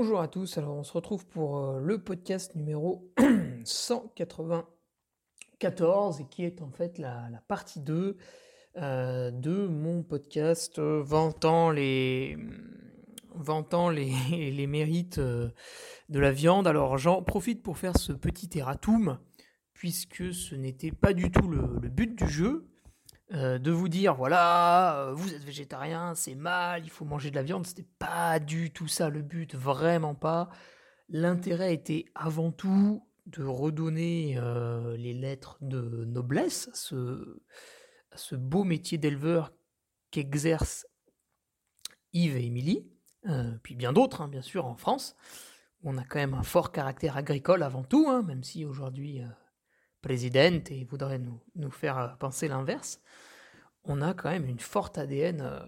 Bonjour à tous, alors on se retrouve pour euh, le podcast numéro 194 et qui est en fait la, partie 2 euh, de mon podcast euh, vantant les, vantant les, les mérites de la viande. Alors j'en profite pour faire ce petit erratum puisque ce n'était pas du tout le but du jeu. Euh, de vous dire voilà, euh, vous êtes végétarien, c'est mal, il faut manger de la viande, c'était pas du tout ça le but, vraiment pas. L'intérêt était avant tout de redonner euh, les lettres de noblesse à ce, beau métier d'éleveur qu'exercent Yves et Émilie, puis bien d'autres, hein, bien sûr, en France. On a quand même un fort caractère agricole avant tout, hein, même si aujourd'hui présidente et voudrait nous, nous faire euh, penser l'inverse, on a quand même une forte ADN euh,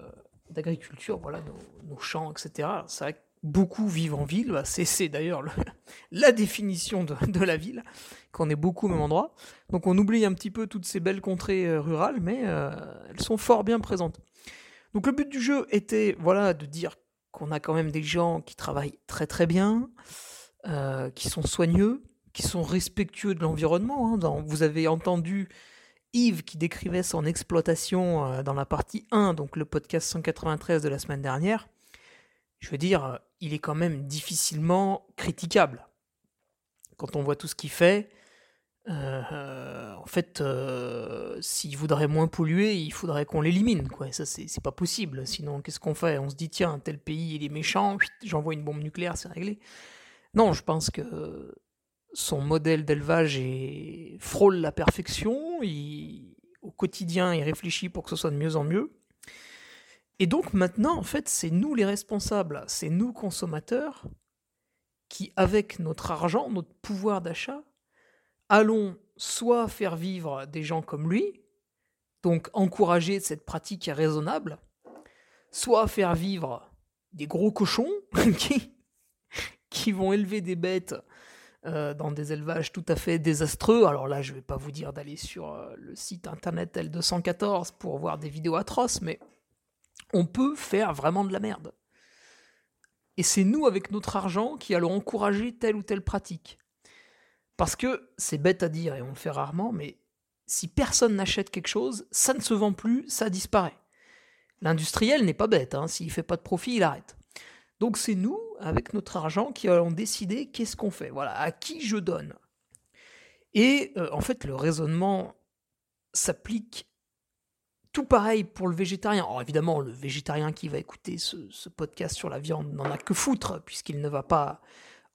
d'agriculture, voilà, nos, champs, etc. C'est beaucoup vivent en ville, bah, c'est d'ailleurs la définition de, la ville, qu'on est beaucoup au même endroit. Donc on oublie un petit peu toutes ces belles contrées euh, rurales, mais elles sont fort bien présentes. Donc le but du jeu était voilà, de dire qu'on a quand même des gens qui travaillent très très bien, qui sont soigneux, qui sont respectueux de l'environnement. Hein. Vous avez entendu Yves qui décrivait son exploitation euh, dans la partie 1, donc le podcast 193 de la semaine dernière. Je veux dire, euh, il est quand même difficilement critiquable. Quand on voit tout ce qu'il fait, euh, en fait, s'il voudrait moins polluer, il faudrait qu'on l'élimine. Ça, c'est pas possible. Sinon, qu'est-ce qu'on fait? On se dit, tiens, tel pays, il est méchant, j'envoie une bombe nucléaire, c'est réglé. Non, je pense que son modèle d'élevage frôle la perfection, au quotidien il réfléchit pour que ce soit de mieux en mieux. Et donc maintenant, en fait, c'est nous les responsables, c'est nous consommateurs qui, avec notre argent, notre pouvoir d'achat, allons soit faire vivre des gens comme lui, donc encourager cette pratique raisonnable, soit faire vivre des gros cochons qui, qui vont élever des bêtes euh, dans des élevages tout à fait désastreux. Alors là, je ne vais pas vous dire d'aller sur euh, le site internet L214 pour voir des vidéos atroces, mais on peut faire vraiment de la merde. Et c'est nous, avec notre argent, qui allons encourager telle ou telle pratique. Parce que c'est bête à dire et on le fait rarement, mais si personne n'achète quelque chose, ça ne se vend plus, ça disparaît. L'industriel n'est pas bête, hein, s'il ne fait pas de profit, il arrête. Donc c'est nous, avec notre argent, qui allons décider qu'est-ce qu'on fait. Voilà, à qui je donne. Et euh, en fait, le raisonnement s'applique tout pareil pour le végétarien. Alors évidemment, le végétarien qui va écouter ce, podcast sur la viande n'en a que foutre, puisqu'il ne va pas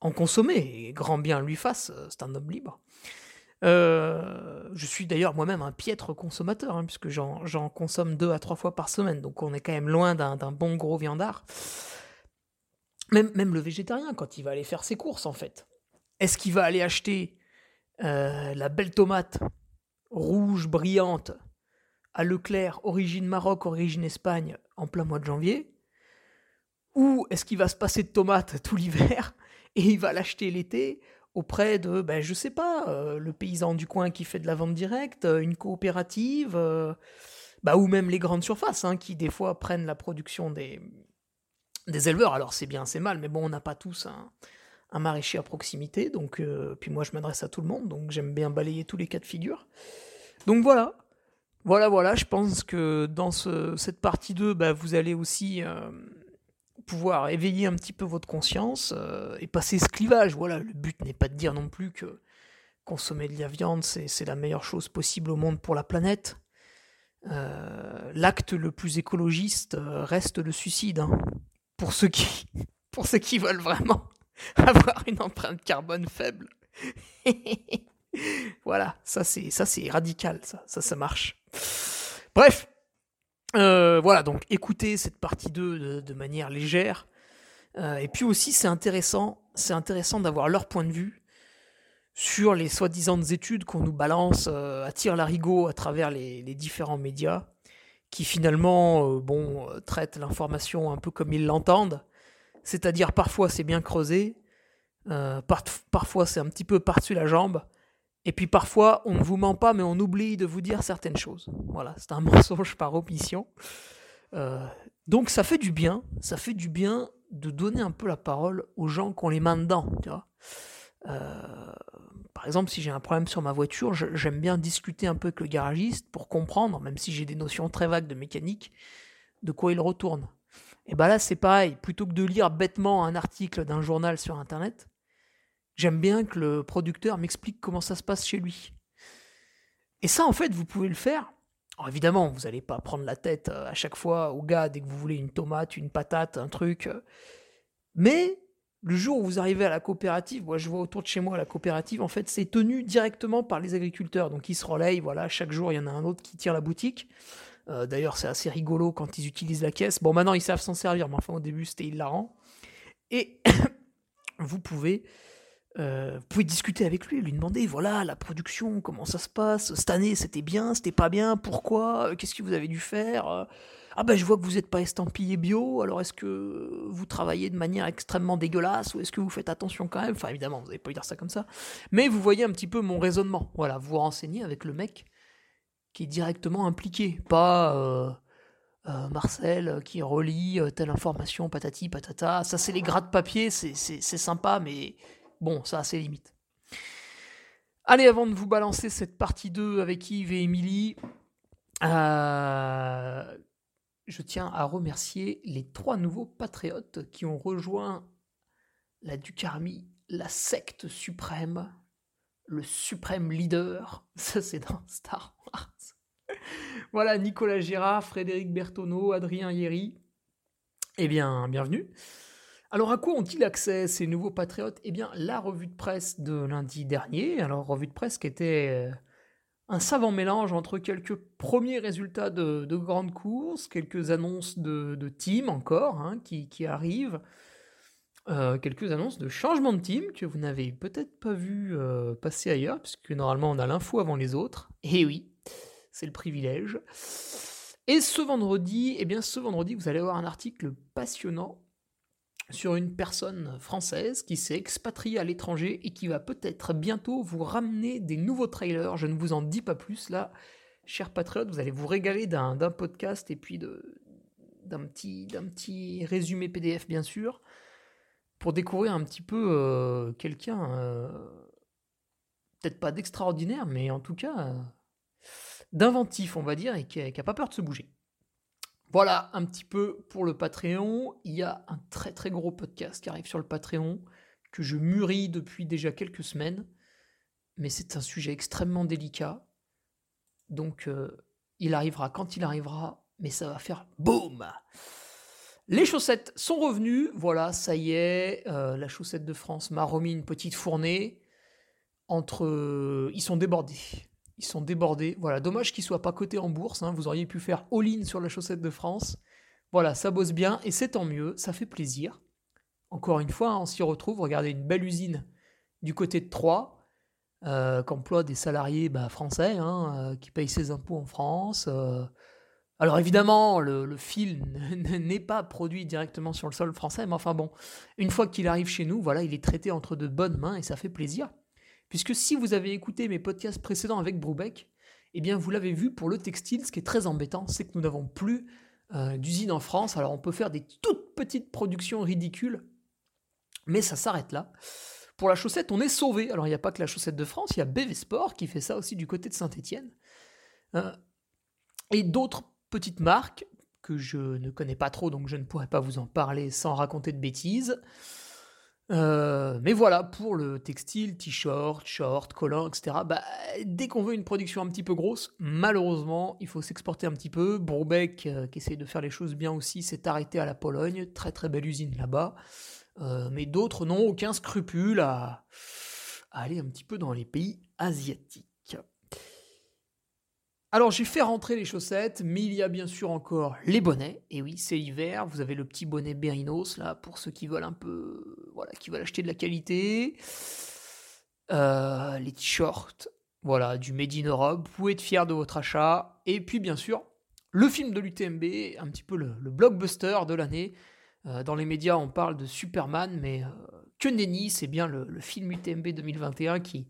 en consommer, et grand bien lui fasse, c'est un homme libre. Euh, je suis d'ailleurs moi-même un piètre consommateur, hein, puisque j'en consomme deux à trois fois par semaine, donc on est quand même loin d'un bon gros viandard. Même, le végétarien, quand il va aller faire ses courses, en fait, est-ce qu'il va aller acheter euh, la belle tomate rouge, brillante, à Leclerc, origine Maroc, origine Espagne, en plein mois de janvier? Ou est-ce qu'il va se passer de tomates tout l'hiver et il va l'acheter l'été auprès de, ben, je sais pas, euh, le paysan du coin qui fait de la vente directe, euh, une coopérative, bah, ou même les grandes surfaces, hein, qui des fois prennent la production des, des éleveurs. Alors c'est bien, c'est mal, mais bon, on n'a pas tous un, maraîcher à proximité, donc puis moi je m'adresse à tout le monde, donc j'aime bien balayer tous les cas de figure. Donc voilà, voilà, voilà, je pense que dans ce, cette partie 2, bah, vous allez aussi pouvoir éveiller un petit peu votre conscience euh, et passer ce clivage. Voilà, le but n'est pas de dire non plus que consommer de la viande, c'est la meilleure chose possible au monde pour la planète. Euh, l'acte le plus écologiste euh, reste le suicide. Hein. Pour, ceux qui, pour veulent vraiment avoir une empreinte carbone faible. voilà, ça c'est radical, ça, ça marche. Bref, euh, voilà, donc écoutez cette partie 2 de, manière légère. Euh, et puis aussi, c'est intéressant, c'est intéressant d'avoir leur point de vue sur les soi-disant études qu'on nous balance euh, à tir larigot à travers les, différents médias, qui finalement, bon, traitent l'information un peu comme ils l'entendent. C'est-à-dire parfois c'est bien creusé, parfois c'est un petit peu par-dessus la jambe, et puis parfois, on ne vous ment pas, mais on oublie de vous dire certaines choses. Voilà, c'est un mensonge par omission. Euh, donc ça fait du bien, ça fait du bien de donner un peu la parole aux gens qui ont les mains dedans. Euh, par exemple, si j'ai un problème sur ma voiture, j'aime bien discuter un peu avec le garagiste pour comprendre, même si j'ai des notions très vagues de mécanique, de quoi il retourne. Et bien là, c'est pareil, plutôt que de lire bêtement un article d'un journal sur Internet, J'aime bien que le producteur m'explique comment ça se passe chez lui. Et ça, en fait, vous pouvez le faire. Alors évidemment, vous n'allez pas prendre la tête euh, à chaque fois au gars dès que vous voulez une tomate, une patate, un truc. Euh. Mais le jour où vous arrivez à la coopérative, moi je vois autour de chez moi la coopérative, en fait, c'est tenu directement par les agriculteurs. Donc ils se relayent, voilà, chaque jour il y en a un autre qui tire la boutique. Euh, d'ailleurs, c'est assez rigolo quand ils utilisent la caisse. Bon, maintenant ils savent s'en servir, mais enfin au début c'était hilarant. Et vous pouvez euh, vous pouvez discuter avec lui, lui demander, voilà, la production, comment ça se passe, cette année c'était bien, c'était pas bien, pourquoi, qu'est-ce que vous avez dû faire? Ah ben je vois que vous n'êtes pas estampillé bio, alors est-ce que vous travaillez de manière extrêmement dégueulasse ou est-ce que vous faites attention quand même? Enfin évidemment, vous n'allez pas dire ça comme ça, mais vous voyez un petit peu mon raisonnement. Voilà, vous renseignez avec le mec qui est directement impliqué, pas... Marcel qui relie telle information, patati patata. Ça, c'est les gras de papier, c'est sympa, mais Bon, ça a ses limites. Allez, avant de vous balancer cette partie 2 avec Yves et Émilie, euh, je tiens à remercier les trois nouveaux patriotes qui ont rejoint la Ducarmi, la secte suprême, le suprême leader. Ça, c'est dans Star Wars. voilà, Nicolas Girard, Frédéric Bertoneau, Adrien Yeri. Eh bien, bienvenue. Alors à quoi ont-ils accès ces nouveaux patriotes? Eh bien la revue de presse de lundi dernier, alors revue de presse qui était euh, un savant mélange entre quelques premiers résultats de, grandes courses, quelques annonces de, team encore hein, qui, arrivent, euh, quelques annonces de changement de team que vous n'avez peut-être pas vu euh, passer ailleurs, puisque normalement on a l'info avant les autres. Et eh oui, c'est le privilège. Et ce vendredi, eh bien ce vendredi, vous allez avoir un article passionnant sur une personne française qui s'est expatriée à l'étranger et qui va peut-être bientôt vous ramener des nouveaux trailers. Je ne vous en dis pas plus là, chers patriotes, vous allez vous régaler d'un podcast et puis d'un petit, petit résumé PDF bien sûr, pour découvrir un petit peu euh, quelqu'un, euh, peut-être pas d'extraordinaire, mais en tout cas euh, d'inventif on va dire, et qui n'a pas peur de se bouger. Voilà un petit peu pour le Patreon. Il y a un très très gros podcast qui arrive sur le Patreon que je mûris depuis déjà quelques semaines. Mais c'est un sujet extrêmement délicat. Donc euh, il arrivera quand il arrivera, mais ça va faire boum Les chaussettes sont revenues. Voilà, ça y est. Euh, la chaussette de France m'a remis une petite fournée. Entre. ils sont débordés. Ils sont débordés. Voilà, dommage qu'ils soient pas cotés en bourse. Hein. Vous auriez pu faire all-in sur la chaussette de France. Voilà, ça bosse bien et c'est tant mieux. Ça fait plaisir. Encore une fois, on s'y retrouve. Regardez une belle usine du côté de Troyes, euh, qu'emploie des salariés bah, français hein, euh, qui payent ses impôts en France. Euh, Alors évidemment, le, film n'est pas produit directement sur le sol français, mais enfin bon, une fois qu'il arrive chez nous, voilà, il est traité entre de bonnes mains et ça fait plaisir. Puisque si vous avez écouté mes podcasts précédents avec Brubeck, eh bien vous l'avez vu pour le textile, ce qui est très embêtant, c'est que nous n'avons plus euh, d'usine en France. Alors on peut faire des toutes petites productions ridicules, mais ça s'arrête là. Pour la chaussette, on est sauvé. Alors il n'y a pas que la chaussette de France, il y a BV qui fait ça aussi du côté de Saint-Étienne. Euh, et d'autres petite marque que je ne connais pas trop, donc je ne pourrais pas vous en parler sans raconter de bêtises. Euh, mais voilà, pour le textile, t-shirt, short, collant, etc., bah, dès qu'on veut une production un petit peu grosse, malheureusement, il faut s'exporter un petit peu. Bourbeck, euh, qui essaie de faire les choses bien aussi, s'est arrêté à la Pologne, très très belle usine là-bas. Euh, mais d'autres n'ont aucun scrupule à aller un petit peu dans les pays asiatiques. Alors j'ai fait rentrer les chaussettes, mais il y a bien sûr encore les bonnets. Et oui, c'est l'hiver, vous avez le petit bonnet Berinos là pour ceux qui veulent un peu, voilà, qui veulent acheter de la qualité. Euh, les t-shirts, voilà, du Made in Europe. Vous pouvez être fier de votre achat. Et puis bien sûr, le film de l'UTMB, un petit peu le, blockbuster de l'année. Euh, dans les médias, on parle de Superman, mais euh, que nenni, c'est bien le, film UTMB 2021 qui,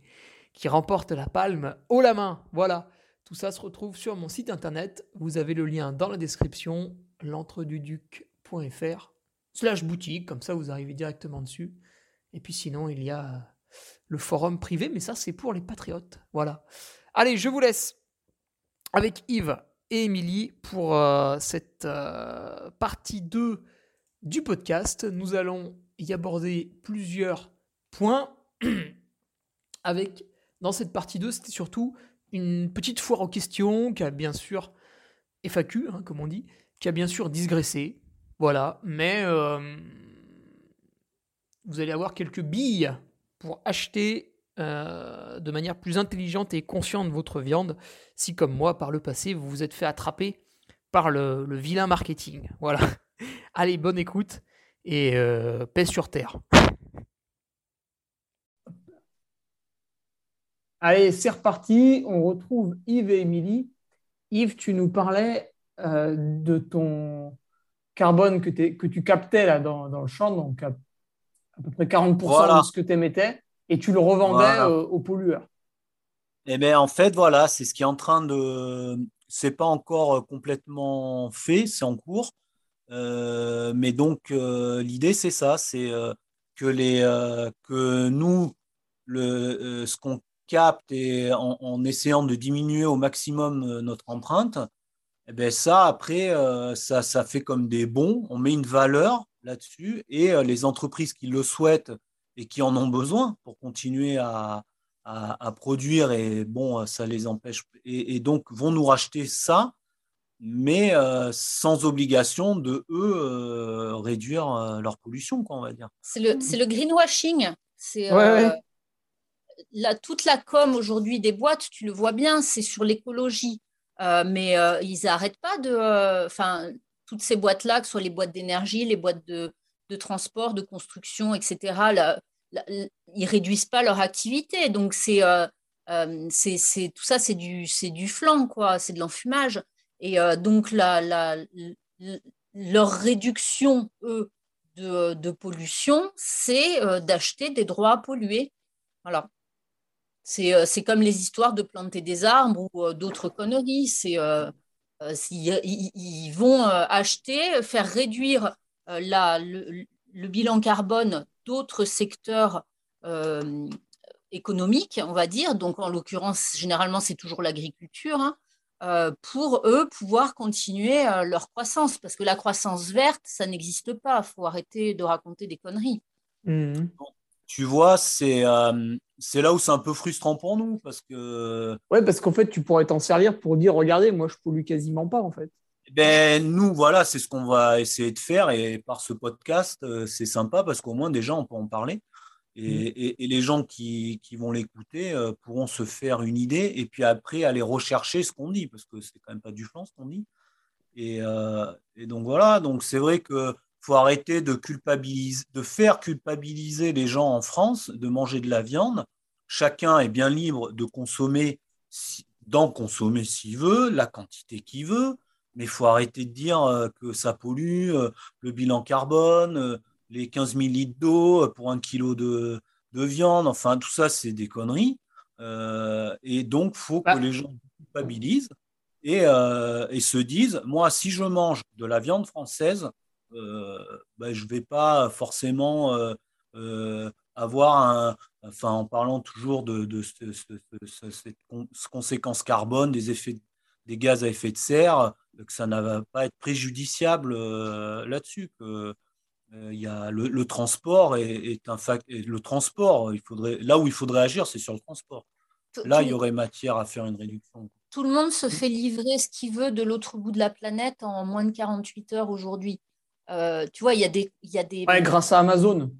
qui remporte la palme haut la main. Voilà. Tout ça se retrouve sur mon site internet. Vous avez le lien dans la description, l'entreduduc.fr slash boutique, comme ça vous arrivez directement dessus. Et puis sinon, il y a le forum privé, mais ça c'est pour les patriotes. Voilà. Allez, je vous laisse avec Yves et Émilie pour euh, cette euh, partie 2 du podcast. Nous allons y aborder plusieurs points avec dans cette partie 2, c'était surtout une petite foire aux questions qui a bien sûr FAQ, hein, comme on dit, qui a bien sûr digressé. Voilà, mais euh, vous allez avoir quelques billes pour acheter euh, de manière plus intelligente et consciente votre viande, si comme moi, par le passé, vous vous êtes fait attraper par le, vilain marketing. Voilà. Allez, bonne écoute et euh, paix sur terre. Allez, c'est reparti. On retrouve Yves et Émilie. Yves, tu nous parlais euh, de ton carbone que, que tu captais là, dans, le champ, donc à, peu près 40% de ce que tu émettais, et tu le revendais euh, aux pollueurs. Eh bien, en fait, voilà, c'est ce qui est en train de. C'est pas encore complètement fait, c'est en cours. Euh, mais donc, l'idée, c'est ça c'est que, les, que nous, le, ce qu'on capte et en, essayant de diminuer au maximum euh, notre empreinte, eh bien ça, après, euh, ça, ça fait comme des bons. On met une valeur là-dessus et euh, les entreprises qui le souhaitent et qui en ont besoin pour continuer à, à, produire, et bon, ça les empêche, et, donc vont nous racheter ça, mais sans obligation de eux réduire leur pollution, quoi, on va dire. C'est le, le greenwashing. C'est toute la com aujourd'hui des boîtes, tu le vois bien, c'est sur l'écologie. Euh, mais euh, ils n'arrêtent pas de. Euh, enfin, toutes ces boîtes-là, que ce soit les boîtes d'énergie, les boîtes de, transport, de construction, etc., là, ils réduisent pas leur activité. Donc, c'est, tout ça, c'est du, flanc, quoi. C'est de l'enfumage. Et donc, la, la, leur réduction, eux, de, de pollution, c'est d'acheter des droits à polluer. Voilà. Euh, c'est comme les histoires de planter des arbres ou euh, d'autres conneries. C'est euh, ils, vont acheter, faire réduire la, le, bilan carbone d'autres secteurs économiques, on va dire. Donc, en l'occurrence, généralement, c'est toujours l'agriculture. Hein, pour eux pouvoir continuer leur croissance. Parce que la croissance verte, ça n'existe pas. Il faut arrêter de raconter des conneries. Mmh tu vois, euh, c'est là où c'est un peu frustrant pour nous parce que. Ouais, parce qu'en fait, tu pourrais t'en servir pour dire regardez, moi, je pollue quasiment pas en fait. Ben, nous, voilà, c'est ce qu'on va essayer de faire et par ce podcast, euh, c'est sympa parce qu'au moins, déjà, on peut en parler. Et, mm. les gens qui, vont l'écouter euh, pourront se faire une idée et puis après aller rechercher ce qu'on dit parce que c'est quand même pas du flanc ce qu'on dit. Et, et, donc voilà, donc c'est vrai que faut arrêter de, culpabiliser, de faire culpabiliser les gens en France de manger de la viande. Chacun est bien libre de consommer, d'en consommer s'il veut, la quantité qu'il veut. Mais il faut arrêter de dire que ça pollue, le bilan carbone, les 15 000 litres d'eau pour un kilo de, de, viande. Enfin, tout ça, c'est des conneries. et donc, il faut que bah. les gens culpabilisent et, et, se disent, moi, si je mange de la viande française, bah, je ne vais pas forcément avoir un, enfin, en parlant toujours de, de, cette conséquence carbone, des effets des gaz à effet de serre, que ça ne va pas être préjudiciable euh, là-dessus. Euh, il y a le, transport est, un fact, le transport, il faudrait, là où il faudrait agir, c'est sur le transport. Là, il y aurait matière à faire une réduction. Tout le monde se fait livrer ce qu'il veut de l'autre bout de la planète en moins de 48 heures aujourd'hui. Euh, tu vois, il y a des. Y a des... grâce à Amazon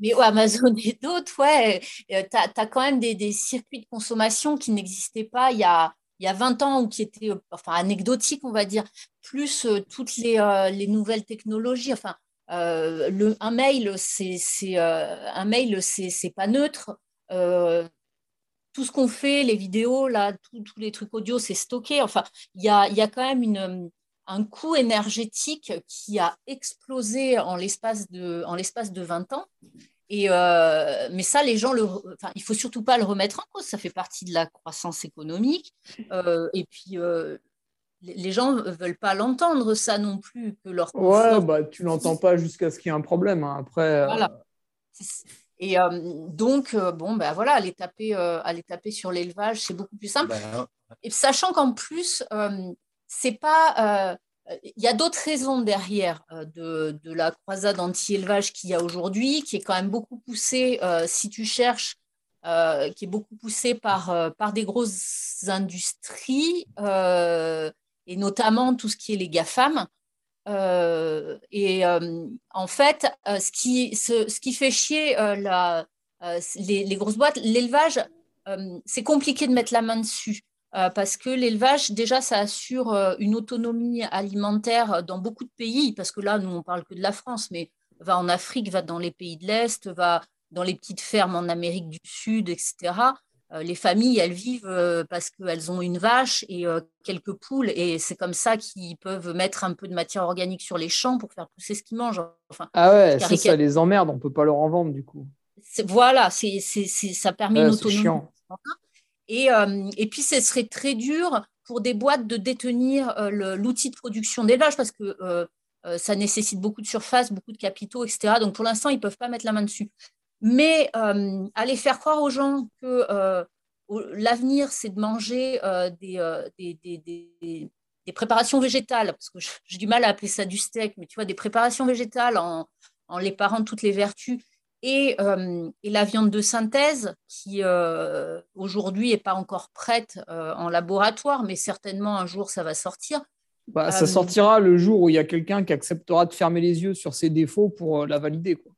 mais Amazon et d'autres, ouais, euh, tu as, quand même des, circuits de consommation qui n'existaient pas il y, a, il y a 20 ans ou qui étaient euh, enfin, anecdotiques, on va dire, plus euh, toutes les, les, nouvelles technologies. Enfin, le, un mail, c'est un mail, c'est pas neutre. tout ce qu'on fait, les vidéos, là, tous les trucs audio, c'est stocké. Enfin, il y a, y a quand même une, un coût énergétique qui a explosé en l'espace de, en l'espace de 20 ans. Et euh, mais ça, les gens, le, enfin, il faut surtout pas le remettre en cause. Ça fait partie de la croissance économique. Euh, et puis, euh, les gens ne veulent pas l'entendre, ça non plus. Que leur ouais, bah, tu l'entends pas jusqu'à ce qu'il y ait un problème. Hein. Après. Voilà. Et donc, bon, ben voilà, aller taper, aller taper sur l'élevage, c'est beaucoup plus simple. Ben, et sachant qu'en plus, c'est pas. Euh, il y a d'autres raisons derrière euh, de, la croisade anti-élevage qu'il y a aujourd'hui, qui est quand même beaucoup poussée, euh, si tu cherches, qui est beaucoup poussée par, par des grosses industries, et notamment tout ce qui est les GAFAM. et en fait, ce, qui, ce, qui fait chier la, les, les, grosses boîtes, l'élevage, c'est compliqué de mettre la main dessus. Euh, parce que l'élevage, déjà, ça assure euh, une autonomie alimentaire dans beaucoup de pays, parce que là, nous, on parle que de la France, mais va en Afrique, va dans les pays de l'Est, va dans les petites fermes en Amérique du Sud, etc. Euh, les familles, elles vivent parce qu'elles ont une vache et quelques poules, et c'est comme ça qu'ils peuvent mettre un peu de matière organique sur les champs pour faire pousser ce qu'ils mangent. Enfin, ah ouais, ça, ça les emmerde, on ne peut pas leur en vendre du coup. Voilà, c'est, ça permet une autonomie. Euh, et, puis, ce serait très dur pour des boîtes de détenir euh, l'outil de production d'élevage parce que euh, ça nécessite beaucoup de surface, beaucoup de capitaux, etc. Donc, pour l'instant, ils ne peuvent pas mettre la main dessus. Mais aller faire croire aux gens que l'avenir, c'est de manger des, préparations végétales, parce que j'ai du mal à appeler ça du steak, mais tu vois, des préparations végétales en, en les parant toutes les vertus, euh, et, la viande de synthèse, qui euh, aujourd'hui n'est pas encore prête euh, en laboratoire, mais certainement un jour ça va sortir. Bah, ça sortira le jour où il y a quelqu'un qui acceptera de fermer les yeux sur ses défauts pour la valider. Quoi.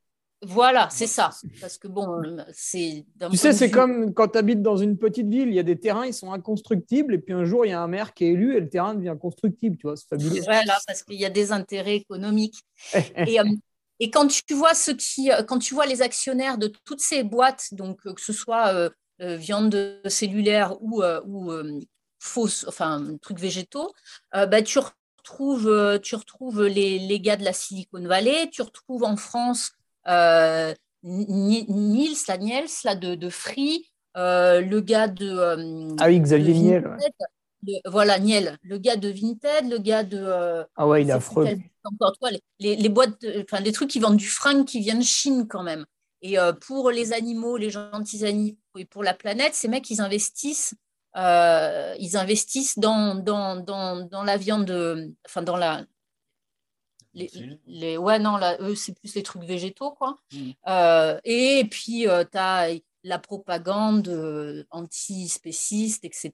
Voilà, c'est ça. Parce que bon, c'est. Tu sais, c'est comme quand tu habites dans une petite ville, il y a des terrains, ils sont inconstructibles, et puis un jour, il y a un maire qui est élu et le terrain devient constructible. Tu vois, c'est fabuleux. Voilà, parce qu'il y a des intérêts économiques. et, et quand tu vois ce qui, euh, quand tu vois les actionnaires de toutes ces boîtes, donc euh, que ce soit euh, viande cellulaire ou, ou fausse, enfin trucs végétaux, bah, tu retrouves, tu retrouves les, les, gars de la Silicon Valley, tu retrouves en France Niels, la Niels, là, de, de Free, le gars de. ah oui, Xavier Niel. voilà, Niel, le gars de Vinted, le gars de. ah ouais, il est affreux encore toi, les, les, boîtes, enfin, des trucs qui vendent du fringue qui viennent de Chine quand même. Et euh, pour les animaux, les gentils animaux et pour la planète, ces mecs, ils investissent, euh, ils investissent dans, dans, dans, dans, la viande, enfin dans la. Les, les ouais, non, là, eux, c'est plus les trucs végétaux, quoi. Mmh. Euh, et puis, tu as la propagande anti-spéciste, etc.,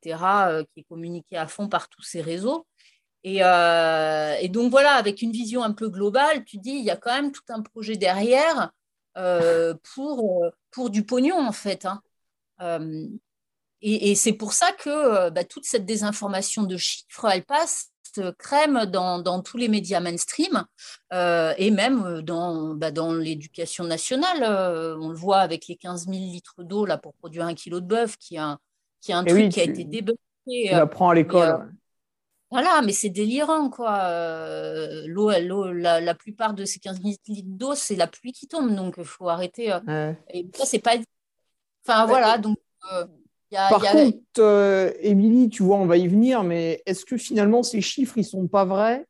qui est communiquée à fond par tous ces réseaux. Euh, et, donc voilà, avec une vision un peu globale, tu dis, il y a quand même tout un projet derrière euh, pour, euh, pour du pognon, en fait. Hein. et, c'est pour ça que bah, toute cette désinformation de chiffres, elle passe crème dans, dans tous les médias mainstream et même dans, bah, dans l'éducation nationale. on le voit avec les 15 000 litres d'eau là, pour produire un kilo de bœuf, qui est un, qui est un truc qui a été débloqué. Tu l'apprends à l'école. Voilà, mais c'est délirant, quoi. l'eau, l'eau la, la, plupart de ces 15 litres d'eau, c'est la pluie qui tombe, donc il faut arrêter. Et ça, c'est pas. Enfin, voilà, donc. Par contre, Émilie, tu vois, on va y venir, mais est-ce que finalement ces chiffres, ils sont pas vrais?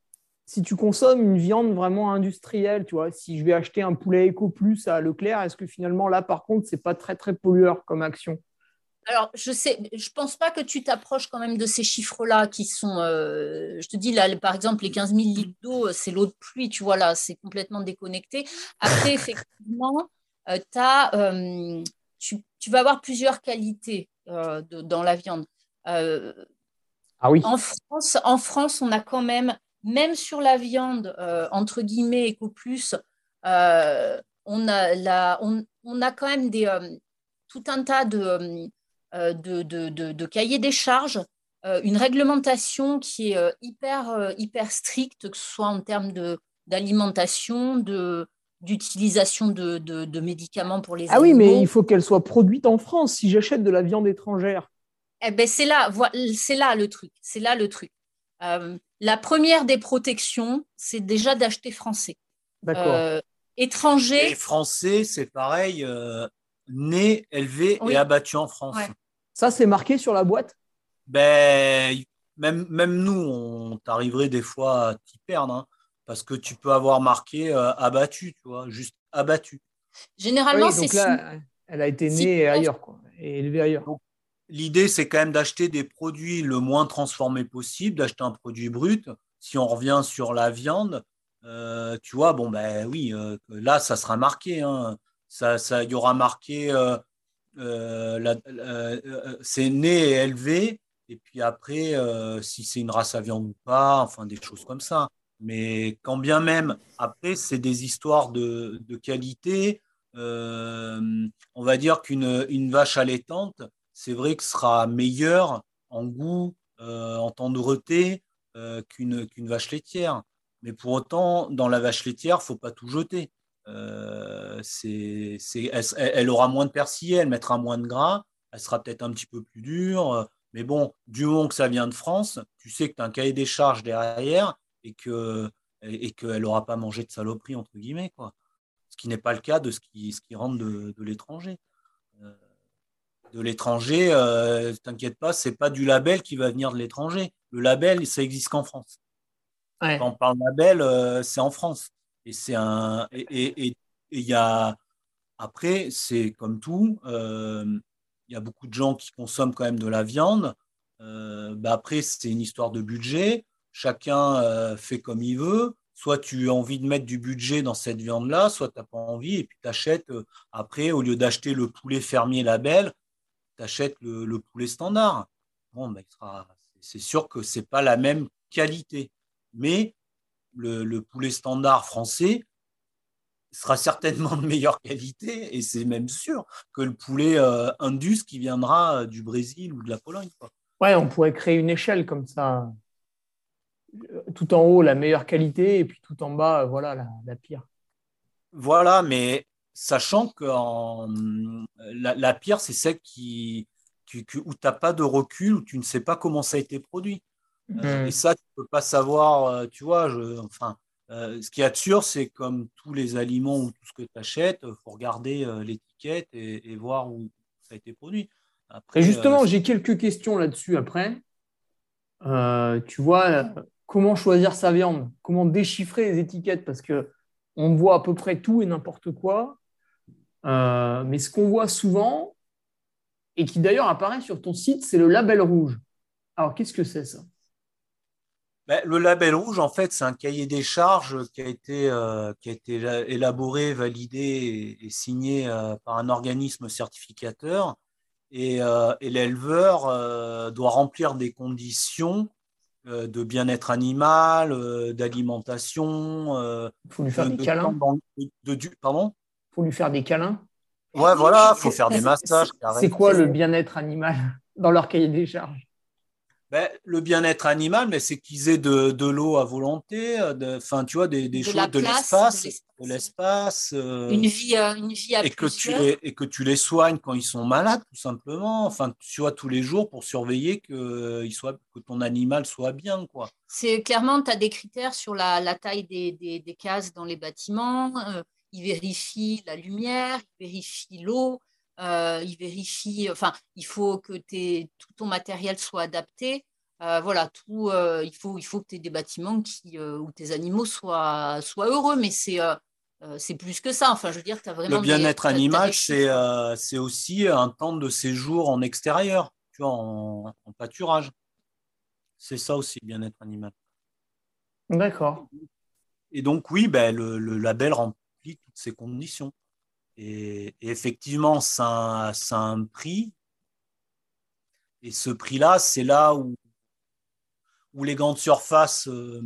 Si tu consommes une viande vraiment industrielle, tu vois, si je vais acheter un poulet Eco Plus à Leclerc, est-ce que finalement là, par contre, c'est pas très très pollueur comme action? Alors, je sais, je pense pas que tu t'approches quand même de ces chiffres-là qui sont, euh, je te dis là, par exemple, les 15 000 litres d'eau, c'est l'eau de pluie, tu vois là, c'est complètement déconnecté. Après, effectivement, euh, as, euh, tu, tu, vas avoir plusieurs qualités dans la viande. ah oui. En France, en France, on a quand même même sur la viande, euh, entre guillemets, Eco Plus, euh, on, a la, on, on, a quand même des, euh, tout un tas de, de, de, de, cahiers des charges, une réglementation qui est hyper, hyper stricte, que ce soit en termes d'alimentation, de, d'utilisation de, de, médicaments pour les ah oui, mais il faut qu'elle soit produite en France si j'achète de la viande étrangère. Eh ben c'est là, c'est là le truc. C'est là le truc. La première des protections, c'est déjà d'acheter français. D'accord. Euh, étranger. Et français, c'est pareil, euh, né, élevé et abattu en France. Ça, c'est marqué sur la boîte? Ben, même, même nous, on t'arriverait des fois à t'y perdre, hein, parce que tu peux avoir marqué euh, abattu, tu vois, juste abattu. Généralement, c'est là, elle a été née ailleurs, quoi, et élevée ailleurs. L'idée, c'est quand même d'acheter des produits le moins transformés possible, d'acheter un produit brut. Si on revient sur la viande, euh, tu vois, bon, ben oui, euh, là, ça sera marqué. Hein. Ça, ça, y aura marqué euh, c'est né et élevé. Et puis après, si c'est une race à viande ou pas, enfin des choses comme ça. Mais quand bien même, après, c'est des histoires de, de qualité. on va dire qu'une une vache allaitante, c'est vrai que sera meilleur en goût, euh, en tendreté euh, qu'une vache laitière. Mais pour autant, dans la vache laitière, faut pas tout jeter. Euh, elle, aura moins de persillé, elle mettra moins de gras, elle sera peut-être un petit peu plus dure. Mais bon, du moment que ça vient de France, tu sais que tu as un cahier des charges derrière et qu'elle et, n'aura pas mangé de saloperie, entre guillemets. Quoi. Ce qui n'est pas le cas de ce qui, ce qui rentre de, l'étranger de l'étranger, euh, t'inquiète pas, c'est pas du label qui va venir de l'étranger. Le label, ça existe qu'en France. Quand on parle label, euh, c'est en France. Et c'est un et il y a après, c'est comme tout. Euh, il y a beaucoup de gens qui consomment quand même de la viande. Bah après, c'est une histoire de budget. Chacun fait comme il veut. Soit tu as envie de mettre du budget dans cette viande-là, soit tu n'as pas envie et puis tu achètes après, au lieu d'acheter le poulet fermier label, achètes le, poulet standard. Bon, ben, c'est sûr que ce n'est pas la même qualité. Mais le, poulet standard français sera certainement de meilleure qualité, et c'est même sûr que le poulet euh, indus qui viendra du Brésil ou de la Pologne. Ouais, on pourrait créer une échelle comme ça. Tout en haut, la meilleure qualité, et puis tout en bas, voilà, la, la pire. Voilà, mais sachant que la, pire, c'est celle qui, où tu n'as pas de recul, où tu ne sais pas comment ça a été produit. Euh, mm. et ça, tu ne peux pas savoir, euh, tu vois, enfin, euh, ce qui est sûr, c'est comme tous les aliments ou tout ce que tu achètes, il faut regarder l'étiquette et, voir où ça a été produit. Après, et justement, j'ai quelques questions là-dessus après. tu vois, comment choisir sa viande? Comment déchiffrer les étiquettes? Parce que on voit à peu près tout et n'importe quoi. Mais ce qu'on voit souvent, et qui d'ailleurs apparaît sur ton site, c'est le label rouge. Alors, qu'est-ce que c'est ça? Ben, Le label rouge, en fait, c'est un cahier des charges qui a été, euh, qui a été élaboré, validé et, signé euh, par un organisme certificateur. Et, et l'éleveur doit remplir des conditions de bien-être animal, d'alimentation. Il faut lui faire des câlins. de, pardon? Faut lui faire des câlins. Ouais, voilà, faut faire des massages. C'est quoi le bien-être animal dans leur cahier des charges? Ben, le bien-être animal, mais c'est qu'ils aient de, l'eau à volonté, enfin, tu vois, des, des choses, de l'espace, de l'espace, euh, une vie, euh, une vie à et que tu les, et que tu les soignes quand ils sont malades, tout simplement. Enfin, tu vois tous les jours pour surveiller que euh, soit, que ton animal soit bien, quoi. C'est clairement, tu as des critères sur la, la taille des, des, des, cases dans les bâtiments. ils vérifient la lumière, ils vérifient l'eau. Euh, il vérifie, enfin, il faut que tout ton matériel soit adapté. Euh, voilà, tout, euh, il, faut, il faut que tu aies des bâtiments qui, où tes animaux soient, soient heureux, mais c'est c'est plus que ça. Enfin, je veux dire, as vraiment Le bien-être animal, c'est aussi un temps de séjour en extérieur, tu vois, en, pâturage. C'est ça aussi, le bien-être animal. D'accord. Et donc, oui, ben, le label remplit toutes ces conditions. Et, effectivement, ça, a un prix. Et ce prix-là, c'est là où, où les grandes surfaces euh,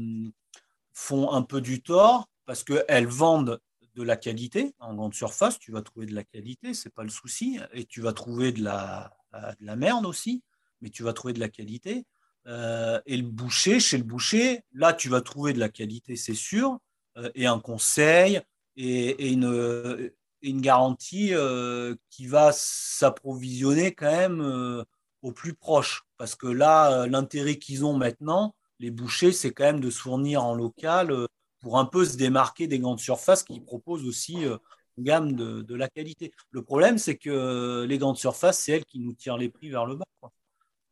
font un peu du tort parce qu'elles vendent de la qualité. En grande surface, tu vas trouver de la qualité, c'est pas le souci. Et tu vas trouver de la, de la merde aussi, mais tu vas trouver de la qualité. Euh, et le boucher, chez le boucher, là, tu vas trouver de la qualité, c'est sûr, euh, et un conseil, et, et une, une garantie euh, qui va s'approvisionner quand même euh, au plus proche. Parce que là, euh, l'intérêt qu'ils ont maintenant, les bouchers, c'est quand même de se fournir en local pour un peu se démarquer des grandes surfaces qui proposent aussi une gamme de, la qualité. Le problème, c'est que les grandes surfaces, c'est elles qui nous tirent les prix vers le bas.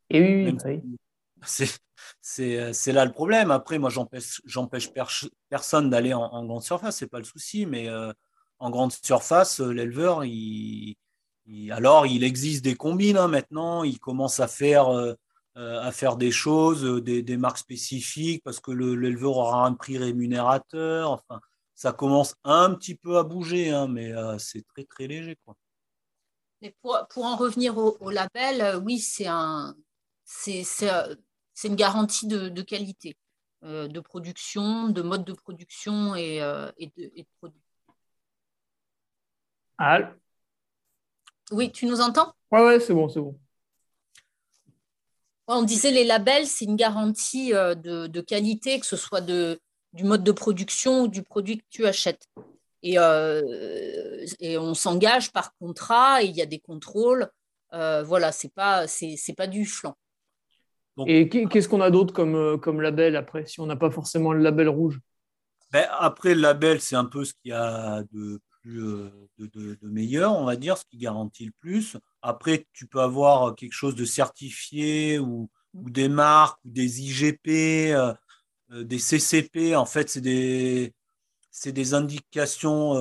Et oui, oui. C'est là le problème. Après, moi, j'empêche personne d'aller en, en, grande surface, c'est pas le souci, mais en grande surface, euh, l'éleveur, il, alors il existe des combines hein, maintenant, il commence à faire, euh, euh, à faire des choses, des, marques spécifiques parce que l'éleveur aura un prix rémunérateur. Enfin, ça commence un petit peu à bouger, hein, mais c'est très très léger. Quoi. pour, en revenir au, label, oui, c'est un, c'est, une garantie de, qualité, de production, de mode de production et, de, et Oui, tu nous entends? Ouais, ouais, c'est bon, c'est bon. On disait les labels, c'est une garantie euh, de, qualité, que ce soit de, du mode de production ou du produit que tu achètes. Et, euh, et on s'engage par contrat et il y a des contrôles. Euh, voilà, c'est pas c'est, pas du flanc. et qu'est-ce qu'on a d'autre comme, comme label après, si on n'a pas forcément le label rouge? Ben, Après, le label, c'est un peu ce qu'il y a de euh, de, meilleur, on va dire, ce qui garantit le plus. Après, tu peux avoir quelque chose de certifié ou, des marques ou des IGP, euh, euh, des CCP. En fait, c'est des, indications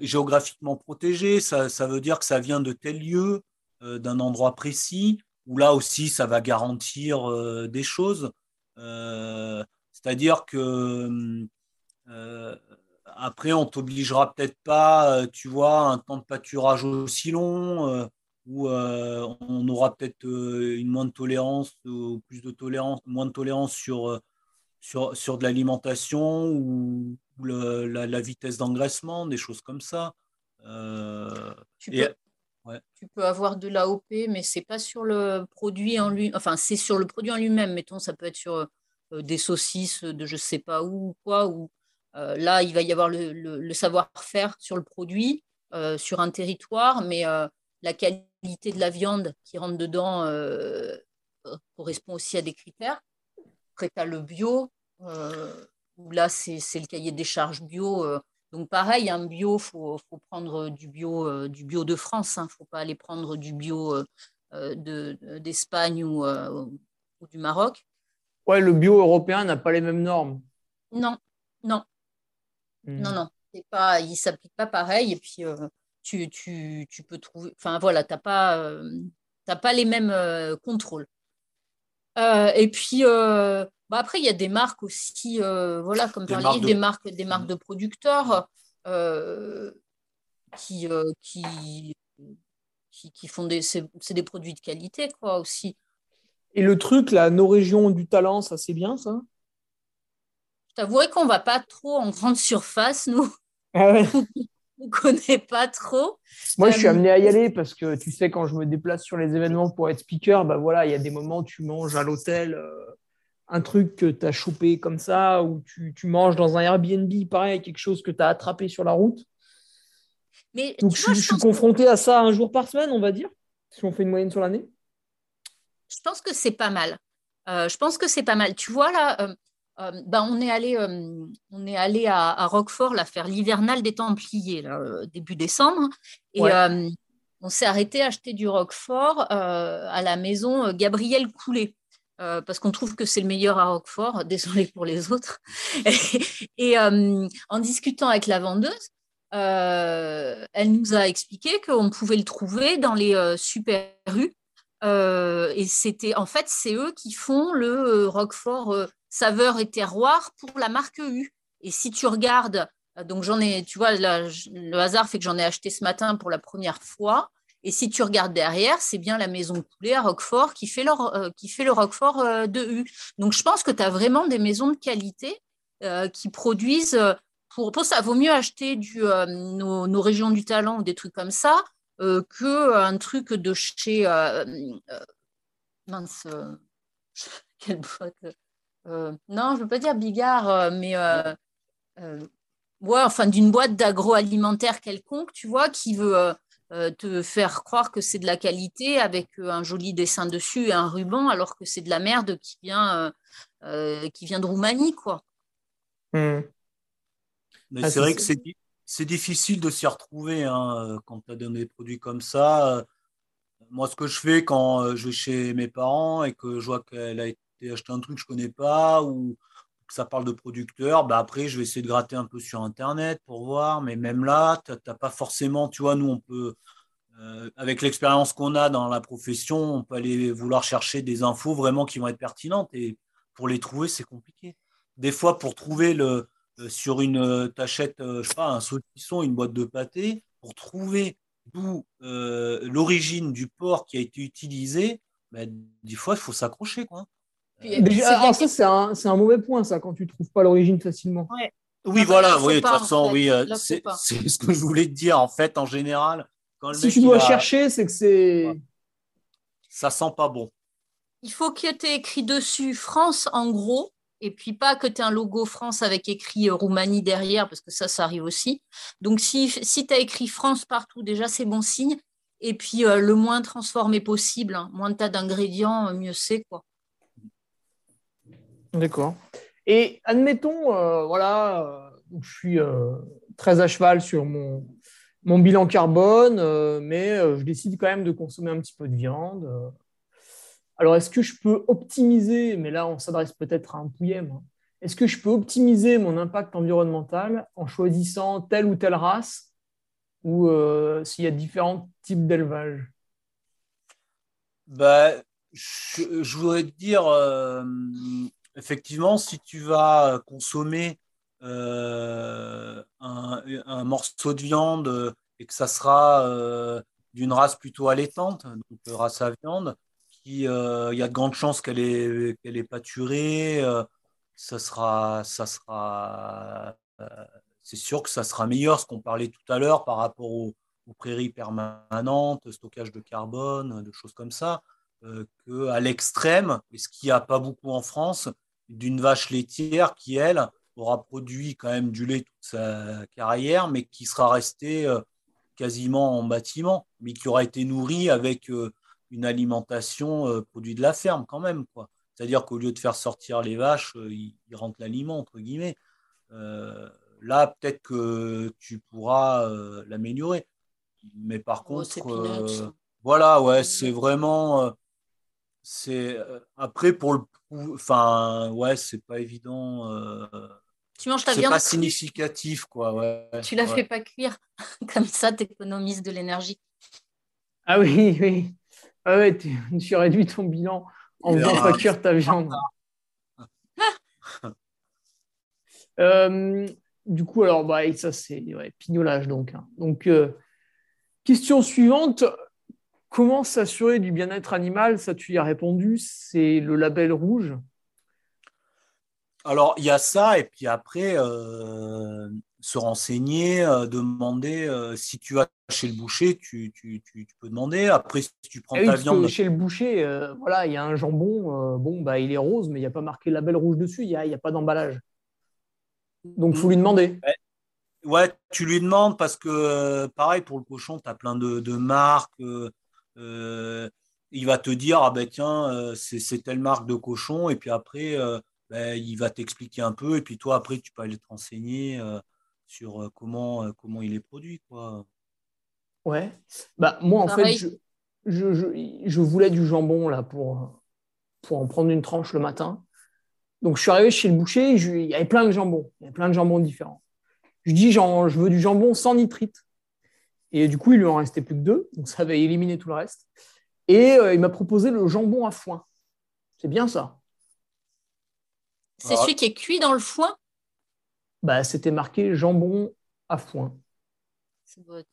géographiquement protégées. Ça, ça, veut dire que ça vient de tel lieu, d'un endroit précis, où là aussi, ça va garantir des choses. C'est-à-dire que après, on t'obligera peut-être pas, euh, tu vois, un temps de pâturage aussi long, euh, où euh, on aura peut-être une moins de tolérance, ou plus de tolérance, moins de tolérance sur, sur, sur de l'alimentation ou, la, vitesse d'engraissement, des choses comme ça. Tu, peux, tu, peux, avoir de l'AOP, mais c'est pas sur le produit en lui, enfin c'est sur le produit en lui-même. Mettons, ça peut être sur des saucisses de je sais pas où quoi, ou euh, là, il va y avoir le, savoir-faire sur le produit, euh, sur un territoire, mais euh, la qualité de la viande qui rentre dedans correspond aussi à des critères. Après, tu as le bio, où là, c'est le cahier des charges bio. donc, pareil, un bio, il faut, prendre du bio, du bio de France. Il hein. ne faut pas aller prendre du bio d'Espagne ou, ou, du Maroc. Ouais, le bio européen n'a pas les mêmes normes. Non, non. Non, hmm. non, c'est pas, il ne s'applique pas pareil. Et puis, euh, tu, tu, tu, peux trouver. Enfin, voilà, tu n'as pas, euh, pas les mêmes euh, contrôles. et puis, bah, après, il y a des marques aussi, voilà, comme des, marques de... des, marques, des marques de producteurs qui, qui, qui, font des. C'est des produits de qualité, quoi, aussi. Et le truc, là, nos régions du talent, ça, c'est bien, ça? Je t'avouerai qu'on ne va pas trop en grande surface, nous. Ah on connaît pas trop. Moi, je suis amené à y aller parce que tu sais, quand je me déplace sur les événements pour être speaker, bah voilà, il y a des moments où tu manges à l'hôtel un truc que tu as chopé comme ça, ou tu, tu, manges dans un Airbnb, pareil, quelque chose que tu as attrapé sur la route. Mais Donc, je, suis confronté à ça un jour par semaine, on va dire, si on fait une moyenne sur l'année. Je pense que c'est pas mal. Euh, je pense que c'est pas mal. Tu vois, là, euh, euh, ben, on est allé, on est allé à, Roquefort là, faire l'hivernal des Templiers, là, début décembre. Et on s'est arrêté à acheter du Roquefort à la maison Gabriel Coulet. Euh, parce qu'on trouve que c'est le meilleur à Roquefort, désolé pour les autres. et, euh, en discutant avec la vendeuse, euh, elle nous a expliqué qu'on pouvait le trouver dans les super rues. et c'était en fait, c'est eux qui font le Roquefort saveur et terroir pour la marque U. Et si tu regardes, donc j'en ai, tu vois, le hasard fait que j'en ai acheté ce matin pour la première fois. Et si tu regardes derrière, c'est bien la maison Poulet à Roquefort qui fait, euh, qui fait le Roquefort euh, de U. Donc je pense que tu as vraiment des maisons de qualité euh, qui produisent. Pour, ça, vaut mieux acheter du, nos, régions du talent ou des trucs comme ça qu'un truc de chez. mince. quelle boîte Non, je ne veux pas dire Bigard, mais. ouais, enfin, d'une boîte d'agroalimentaire quelconque, tu vois, qui veut euh, te faire croire que c'est de la qualité avec euh, un joli dessin dessus et un ruban, alors que c'est de la merde qui vient, euh, qui vient de Roumanie, quoi. Hmm. Mais ah, c'est vrai que c'est difficile de s'y retrouver hein, quand tu as des produits comme ça. Moi, ce que je fais quand je vais chez mes parents et que je vois qu'elle a été acheter un truc que je connais pas ou que ça parle de producteurs, bah après, je vais essayer de gratter un peu sur Internet pour voir. Mais même là, tu n'as pas forcément, tu vois, nous, on peut, euh, avec l'expérience qu'on a dans la profession, on peut aller vouloir chercher des infos vraiment qui vont être pertinentes. Et pour les trouver, c'est compliqué. Des fois, pour trouver le, euh, sur une, euh, t'achètes, je sais pas, un saucisson, une boîte de pâté, pour trouver d'où l'origine du porc qui a été utilisé, bah, des fois, il faut s'accrocher. quoi. Déjà, ça, c'est un, un, mauvais point, ça, quand tu ne trouves pas l'origine facilement. Oui, voilà, oui, de toute façon, oui, c'est ce que je voulais te dire, en fait, en général, si tu dois chercher, c'est que c'est. Ça sent pas bon. Il faut que tu aies écrit dessus France en gros, et puis pas que tu aies un logo France avec écrit euh, Roumanie derrière, parce que ça, ça arrive aussi. Donc, si, si tu as écrit France partout, déjà, c'est bon signe. Et puis, euh, le moins transformé possible, hein. moins tu as d'ingrédients, euh, mieux c'est. quoi. D'accord. Et admettons, voilà, je suis très à cheval sur mon, bilan carbone, euh, mais euh, je décide quand même de consommer un petit peu de viande. Euh. Alors, est-ce que je peux optimiser, mais là, on s'adresse peut-être à un pouillem, hein. est-ce que je peux optimiser mon impact environnemental en choisissant telle ou telle race ou s'il y a différents types d'élevage? Bah, je, voudrais te dire, effectivement, si tu vas consommer euh, un, morceau de viande euh, et que ça sera euh, d'une race plutôt allaitante, donc race à viande, il y a de grandes chances qu'elle est, est pâturée, ça sera, ça sera, c'est sûr que ça sera meilleur, ce qu'on parlait tout à l'heure par rapport aux, prairies permanentes, stockage de carbone, de choses comme ça, euh, qu'à l'extrême, et ce qu'il n'y a pas beaucoup en France, d'une vache laitière qui, elle, aura produit quand même du lait toute sa carrière, mais qui sera resté euh, quasiment en bâtiment, mais qui aura été nourri avec euh, une alimentation euh, produit de la ferme quand même. quoi. C'est-à-dire qu'au lieu de faire sortir les vaches, ils, rentrent l'aliment, entre guillemets. là, peut-être que tu pourras l'améliorer. Mais par oh, contre, voilà, ouais, c'est vraiment. C'est après pour le enfin ouais c'est pas évident tu manges ta viande. C'est pas significatif, quoi. Ouais, tu la fais pas cuire? Comme ça, tu économises de l'énergie. Ah oui, oui. Ah ouais, tu, tu réduis ton bilan en faisant pas cuire ta viande. Euh, du coup, alors, bah, ça, c'est pignolage, donc. Hein. Donc, euh, question suivante. Comment s'assurer du bien-être animal? Ça, tu y as répondu. C'est le label rouge. Alors, il y a ça, et puis après, euh, se renseigner, demander si tu vas chez le boucher, tu, peux demander. Après, si tu prends eh ta viande. Chez le boucher, voilà, il y a un jambon, bon, bah, il est rose, mais il n'y a pas marqué label rouge dessus, il n'y a, pas d'emballage. Donc, il faut lui demander. Ouais, tu lui demandes parce que, pareil, pour le cochon, tu as plein de, marques. Il va te dire, ah ben tiens, c'est telle marque de cochon, et puis après, ben, il va t'expliquer un peu, et puis toi, après, tu peux aller te renseigner sur comment, comment il est produit. Quoi. Ouais. Bah, moi, en fait, je, je, voulais du jambon là, pour, pour en prendre une tranche le matin. Donc, je suis arrivé chez le boucher, il y avait plein de jambons. Il y avait plein de jambons différents. Je dis, genre, je veux du jambon sans nitrite. Et du coup, il lui en restait plus que deux. Donc, ça avait éliminé tout le reste. Et il m'a proposé le jambon à foin. C'est bien ça. C'est celui qui est cuit dans le foin? Bah, C'était marqué jambon à foin.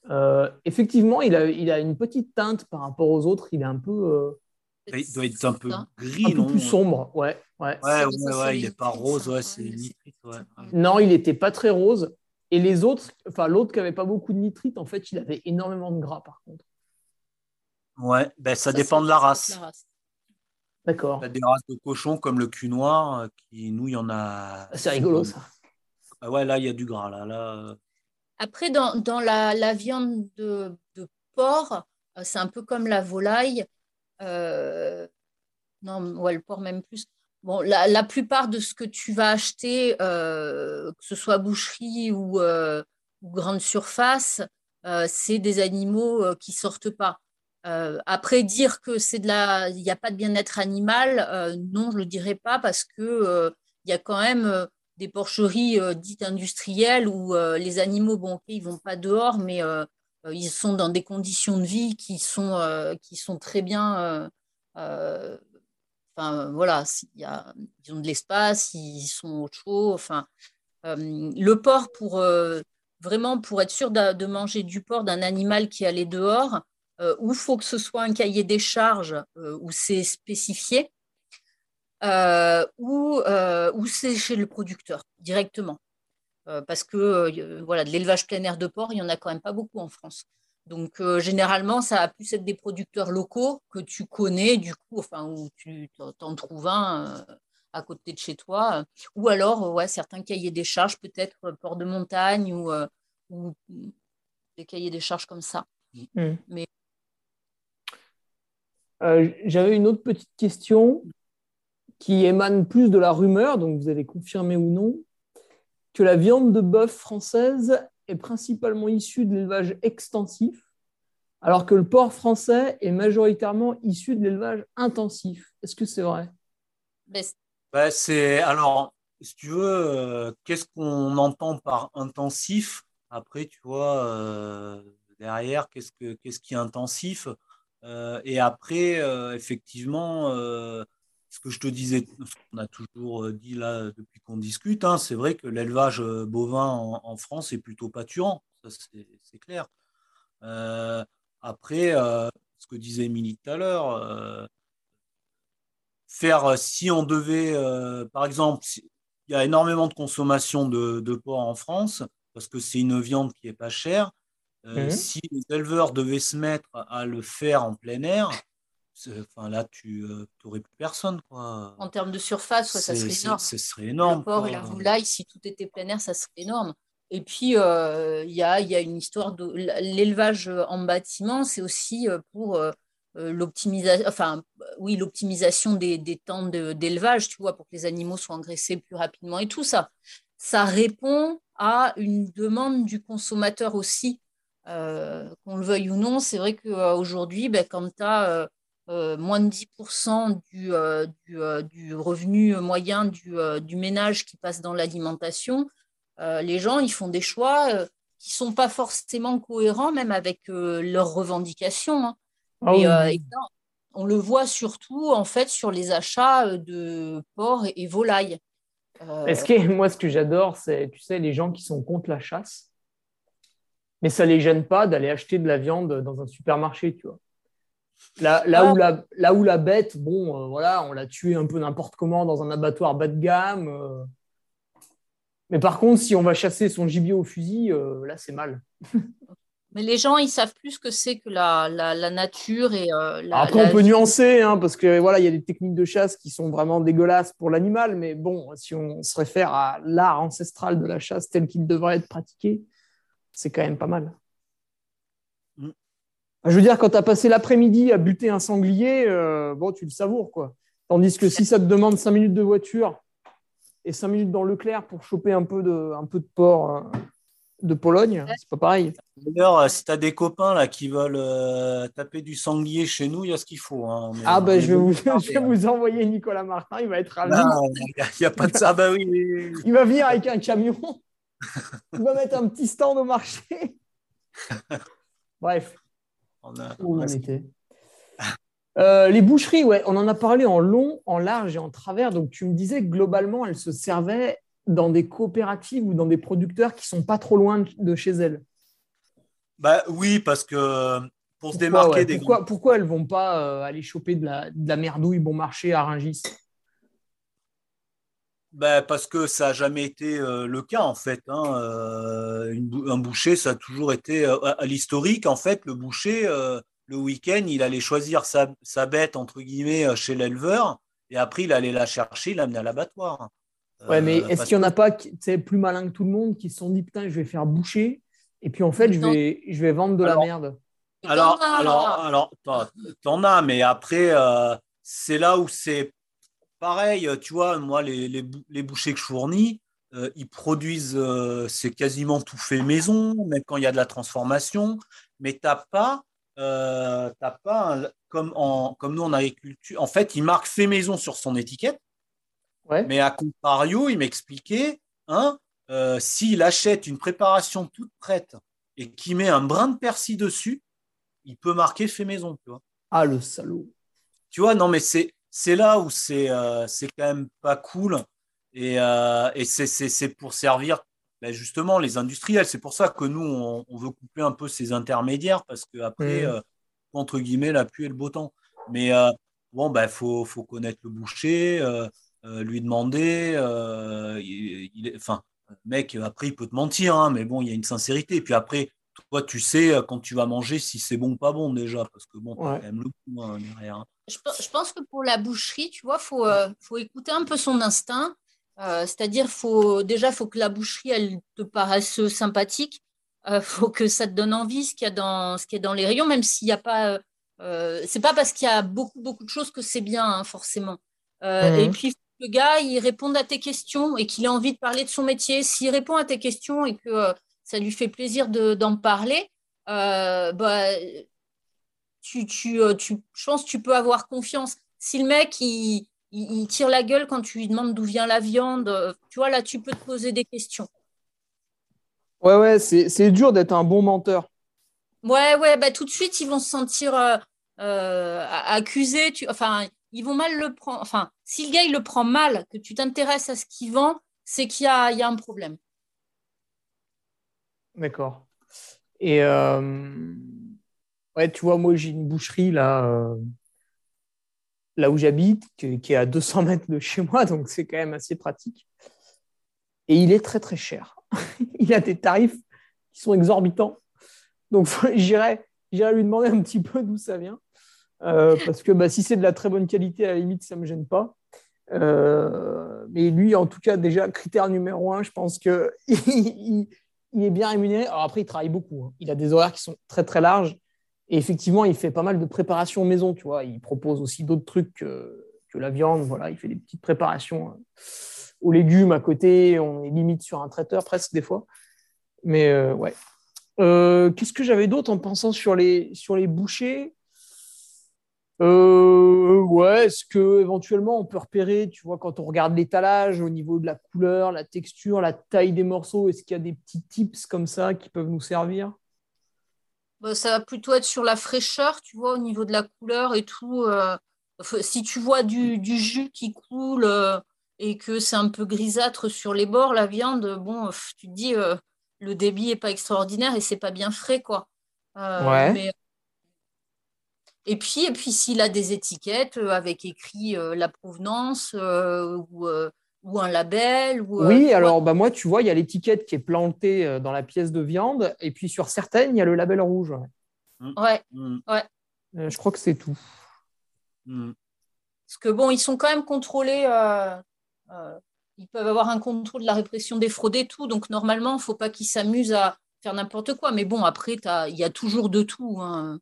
Euh, effectivement, il a, il a une petite teinte par rapport aux autres. Il est un peu. Euh, il doit être un peu gris, un peu plus sombre, ouais. Ouais, ouais, ouais, il n'est pas rose, ouais, c'est nitrite. Non, il n'était pas très rose. Et les autres, enfin l'autre qui n'avait pas beaucoup de nitrite, en fait, il avait énormément de gras par contre. Ouais, ben, ça, dépend de la race. D'accord. Il y a des races de cochons comme le cul noir, euh, qui nous, il y en a. Ah, c'est rigolo ça. Ah ouais, là, il y a du gras. Là, là... Euh. Après, dans, dans la, la, viande de, de porc, euh, c'est un peu comme la volaille. Non, ouais, le porc même plus. La, plupart de ce que tu vas acheter, que ce soit boucherie ou, ou grande surface, c'est des animaux qui sortent pas. Euh, après, dire que c'est de la, il n'y a pas de bien-être animal, euh, non, je le dirais pas parce que euh, il y a quand même des porcheries dites industrielles où les animaux, bon, ils vont pas dehors, mais ils sont dans des conditions de vie qui sont, qui sont très bien. Enfin, voilà, y a, ils ont de l'espace, ils sont au chaud. Enfin, le porc pour vraiment pour être sûr de, manger du porc d'un animal qui allait dehors euh, faut que ce soit un cahier des charges euh, où c'est spécifié, euh, ou, c'est chez le producteur directement. parce que voilà, de l'élevage plein air de porc, il n'y en a quand même pas beaucoup en France. Donc, généralement, ça a plus être des producteurs locaux que tu connais, du coup, enfin, où tu t'en trouves un à côté de chez toi. Ou alors, ouais, certains cahiers des charges, peut-être port de montagne ou, ou, des cahiers des charges comme ça. Mmh. Mais euh, j'avais une autre petite question qui émane plus de la rumeur, donc vous allez confirmer ou non, que la viande de bœuf française est principalement issue de l'élevage extensif, alors que le porc français est majoritairement issu de l'élevage intensif. Est-ce que c'est vrai? Bah, c'est alors, si tu veux, euh, qu'est-ce qu'on entend par intensif? Après, tu vois, euh, derrière, qu'est-ce, que, qu'est-ce qui est intensif? Euh, et après, euh, effectivement, euh, ce que je te disais, ce qu'on a toujours dit là depuis qu'on discute, hein, c'est vrai que l'élevage bovin en, France est plutôt pâturant, ça c'est clair. après, ce que disait Émilie tout à l'heure, faire si on devait, par exemple, il y a énormément de consommation de, de porc en France parce que c'est une viande qui est pas chère. Euh, mhm. Si les éleveurs devaient se mettre à le faire en plein air, enfin, là, tu n'aurais euh, plus personne. Quoi. En termes de surface, ça serait énorme. Ce serait énorme. Le porc et la volaille, si tout était plein air, ça serait énorme. Et puis, euh, il y, a, y, a, une histoire de l'élevage en bâtiment, c'est aussi pour l'optimisation, enfin, oui, l'optimisation des, des, temps d'élevage, tu vois, pour que les animaux soient engraissés plus rapidement et tout ça. Ça répond à une demande du consommateur aussi euh, qu'on le veuille ou non, c'est vrai qu'aujourd'hui, ben, quand tu as euh, moins de 10% du, euh, du, revenu moyen du, ménage qui passe dans l'alimentation, les gens, ils font des choix qui ne sont pas forcément cohérents, même avec leurs revendications. Hein. Ah on le voit surtout en fait sur les achats de porc et, volailles. Est-ce que moi, ce que j'adore, c'est, tu sais, les gens qui sont contre la chasse mais ça ne les gêne pas d'aller acheter de la viande dans un supermarché, tu vois. Là, là, où, la, là où la bête, bon, euh, voilà, on l'a tué un peu n'importe comment dans un abattoir bas de gamme. Euh. Mais par contre, si on va chasser son gibier au fusil, euh, là, c'est mal. Mais les gens, ils savent plus ce que c'est que la, la, nature et la. Après, on peut nuancer, hein, parce que voilà, il y a des techniques de chasse qui sont vraiment dégueulasses pour l'animal, mais bon, si on se réfère à l'art ancestral de la chasse tel qu'il devrait être pratiqué, c'est quand même pas mal. Mm. Je veux dire, quand tu as passé l'après-midi à buter un sanglier, euh, bon, tu le savoures, quoi. Tandis que si ça te demande 5 minutes de voiture et 5 minutes dans le clair pour choper un peu de, un peu de porc euh, de Pologne, c'est pas pareil. D'ailleurs, euh, si tu as des copains là, qui veulent euh, taper du sanglier chez nous, il y a ce qu'il faut. Hein. ah, ben, je vais, vous, je vais vous envoyer Nicolas Martin, il va être ravi. Il n'y a, pas de ça, bah oui. Il va venir avec un camion, il va mettre un petit stand au marché. Bref. On a, on était euh, les boucheries, ouais, on en a parlé en long, en large et en travers. Donc, tu me disais que globalement, elles se servaient dans des coopératives ou dans des producteurs qui sont pas trop loin de chez elles. Bah oui, parce que pour se démarquer des pourquoi, pourquoi elles vont pas euh, aller choper de la, de la, merdouille bon marché à Rungis bah, parce que ça n'a jamais été euh, le cas en fait. Hein. un boucher, ça a toujours été à l'historique en fait. Le boucher, le week-end, il allait choisir sa, bête, entre guillemets, euh, chez l'éleveur, et après, il allait la chercher, l'amener à l'abattoir. Ouais, mais euh, est-ce qu'il n'y en a pas qui plus malin que tout le monde qui se sont dit, putain, je vais faire boucher, et puis en fait, je vais, je vais vendre de la merde? Alors, alors, alors, t'en as, mais après, euh, c'est là où c'est pareil, tu vois, moi, les, les, bouchers que je fournis, ils produisent, c'est quasiment tout fait maison, même quand il y a de la transformation, mais tu n'as pas euh, comme, en, comme nous en agriculture. En fait, il marque fait maison sur son étiquette. Mais à contrario, il m'expliquait, hein, euh, s'il achète une préparation toute prête et qu'il met un brin de persil dessus, il peut marquer fait maison. Tu vois. Ah, le salaud. Tu vois, non, mais c'est, c'est là où c'est, euh, quand même pas cool. Et, et c'est, pour servir ben, justement, les industriels, c'est pour ça que nous, on, veut couper un peu ces intermédiaires, parce qu'après, mmh. euh, entre guillemets, la pluie et le beau temps. Mais euh, bon, il ben, faut, faut, connaître le boucher, euh, lui demander. il, enfin, mec, après, il peut te mentir, hein, mais bon, il y a une sincérité. Et puis après, toi, tu sais quand tu vas manger si c'est bon ou pas bon déjà, parce que bon, quand même le coup hein, derrière. Hein. Je, je, pense que pour la boucherie, tu vois, il faut, faut écouter un peu son instinct. Euh, c'est-à-dire, faut, déjà, il faut que la boucherie, elle te paraisse sympathique. Il euh, faut que ça te donne envie ce qu'il y a dans, ce qui est dans les rayons, même s'il n'y a pas. Euh, c'est pas parce qu'il y a beaucoup, beaucoup de choses que c'est bien, hein, forcément. Et mhm. puis, le gars, il réponde à tes questions et qu'il ait envie de parler de son métier. S'il répond à tes questions et que ça lui fait plaisir d'en parler, bah, tu, tu, tu, je pense que tu peux avoir confiance. Si le mec, il, il, tire la gueule quand tu lui demandes d'où vient la viande. Tu vois, là, tu peux te poser des questions. Ouais, ouais, c'est dur d'être un bon menteur. Ouais, ouais, bah, tout de suite, ils vont se sentir euh, euh, accusés. Tu, enfin, ils vont mal le prendre. Enfin, si le gars, il le prend mal, que tu t'intéresses à ce qu'il vend, c'est qu'il y a un problème. D'accord. Et euh, ouais, tu vois, moi, j'ai une boucherie là là où j'habite, qui est à 200 mètres de chez moi, donc c'est quand même assez pratique. Et il est très très cher. il a des tarifs qui sont exorbitants. Donc j'irai lui demander un petit peu d'où ça vient. Euh, parce que bah, si c'est de la très bonne qualité, à la limite, ça ne me gêne pas. Euh, mais lui, en tout cas, déjà, critère numéro un, je pense qu'il il, est bien rémunéré. Alors après, il travaille beaucoup. Hein. Il a des horaires qui sont très très larges. Et effectivement, il fait pas mal de préparations maison, tu. Il propose aussi d'autres trucs que, la viande. Voilà, il fait des petites préparations euh, aux légumes à côté. On est limite sur un traiteur presque des fois. Mais euh, ouais. Euh, qu'est-ce que j'avais d'autre en pensant sur les, sur les bouchers? Ouais, est-ce que éventuellement on peut repérer, tu vois, quand on regarde l'étalage au niveau de la couleur, la texture, la taille des morceaux, est-ce qu'il y a des petits tips comme ça qui peuvent nous servir? Bah, ça va plutôt être sur la fraîcheur, tu vois, au niveau de la couleur et tout. Euh, si tu vois du, jus qui coule euh, et que c'est un peu grisâtre sur les bords, la viande, bon, tu te dis, euh, le débit n'est pas extraordinaire et c'est pas bien frais, quoi. ouais. Et puis, et puis s'il a des étiquettes avec écrit la provenance ou ou un label ou, Oui, alors bah, moi, tu vois, il y a l'étiquette qui est plantée dans la pièce de viande, et puis sur certaines, il y a le label rouge. Ouais, ouais. je crois que c'est tout. Parce que bon, ils sont quand même contrôlés. ils peuvent avoir un contrôle de la répression des fraudes et tout. Donc normalement, il ne faut pas qu'ils s'amusent à faire n'importe quoi. Mais bon, après, il y a toujours de tout. Hein.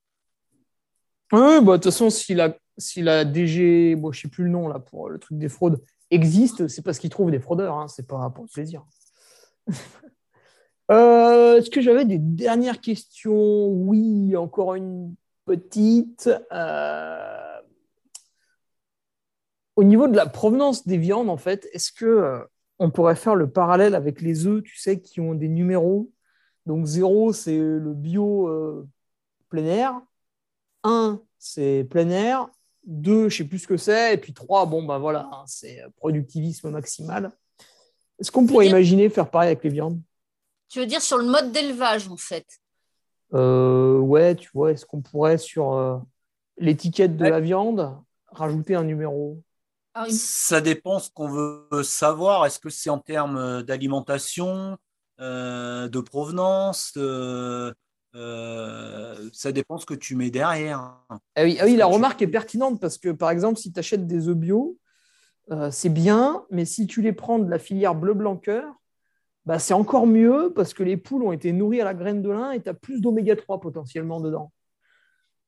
Oui, bah, de toute façon, si la, si la DG, je ne sais plus le nom là pour le truc des fraudes, existe, c'est parce qu'ils trouvent des fraudeurs. Hein. C'est pas pour le plaisir. Euh, est-ce que j'avais des dernières questions? Oui, encore une petite. Euh, au niveau de la provenance des viandes, en fait, est-ce que euh, on pourrait faire le parallèle avec les œufs, tu sais, qui ont des numéros? Donc zéro, c'est le bio plein air. 1, c'est plein air. 2, je sais plus ce que c'est. Et puis 3, bon, ben voilà, hein, c'est productivisme maximal. Est-ce qu'on pourrait imaginer faire pareil avec les viandes? Tu veux dire sur le mode d'élevage, en fait? Euh, Ouais, tu vois, est-ce qu'on pourrait, sur euh, l'étiquette de la viande, rajouter un numéro? Ah, Ça dépend ce qu'on veut savoir. Est-ce que c'est en termes d'alimentation, euh, de provenance euh, ça dépend ce que tu mets derrière. Ah oui, ah oui la remarque est pertinente parce que, par exemple, si tu achètes des œufs bio, euh, c'est bien, mais si tu les prends de la filière bleu-blanc-cœur, bah, c'est encore mieux parce que les poules ont été nourries à la graine de lin et tu as plus d'oméga 3 potentiellement dedans.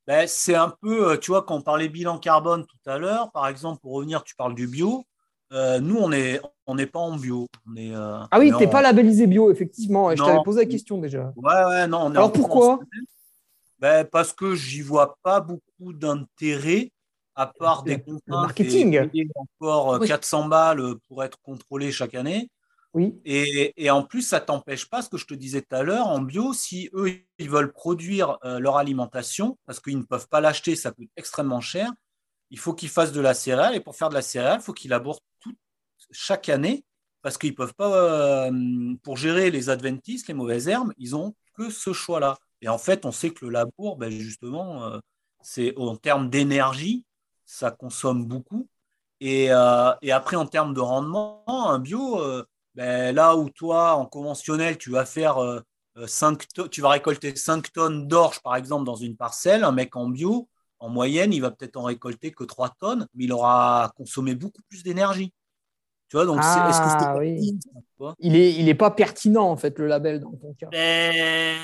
Ben, c'est un peu, euh, tu vois, quand on parlait bilan carbone tout à l'heure, par exemple, pour revenir, tu parles du bio. Nous, on n'est on pas en bio. On est, ah oui, tu n'es pas labellisé bio, effectivement. Je t'avais posé la question déjà. Ouais, ouais, non. Alors pourquoi ben, Parce que j'y vois pas beaucoup d'intérêt, à part des contraintes. marketing. encore 400 euh, balles pour être contrôlé chaque année. Oui. Et, et en plus, ça t'empêche pas, ce que je te disais tout à l'heure, en bio, si eux, ils veulent produire euh, leur alimentation, parce qu'ils ne peuvent pas l'acheter, ça coûte extrêmement cher, il faut qu'ils fassent de la céréale. Et pour faire de la céréale, il faut qu'ils labourent chaque année, parce qu'ils peuvent pas, euh, pour gérer les adventistes, les mauvaises herbes, ils ont que ce choix-là. Et en fait, on sait que le labour, ben justement, euh, c'est en termes d'énergie, ça consomme beaucoup. Et, euh, après, en termes de rendement, un bio, ben là où toi, en conventionnel, tu vas faire 5 tu vas récolter 5 tonnes d'orge, par exemple, dans une parcelle, un mec en bio, en moyenne, il va peut-être en récolter que 3 tonnes, mais il aura consommé beaucoup plus d'énergie. Tu vois, donc est-ce que ah, oui. Il est, il est pas pertinent en fait le label dans ton cas. Ben,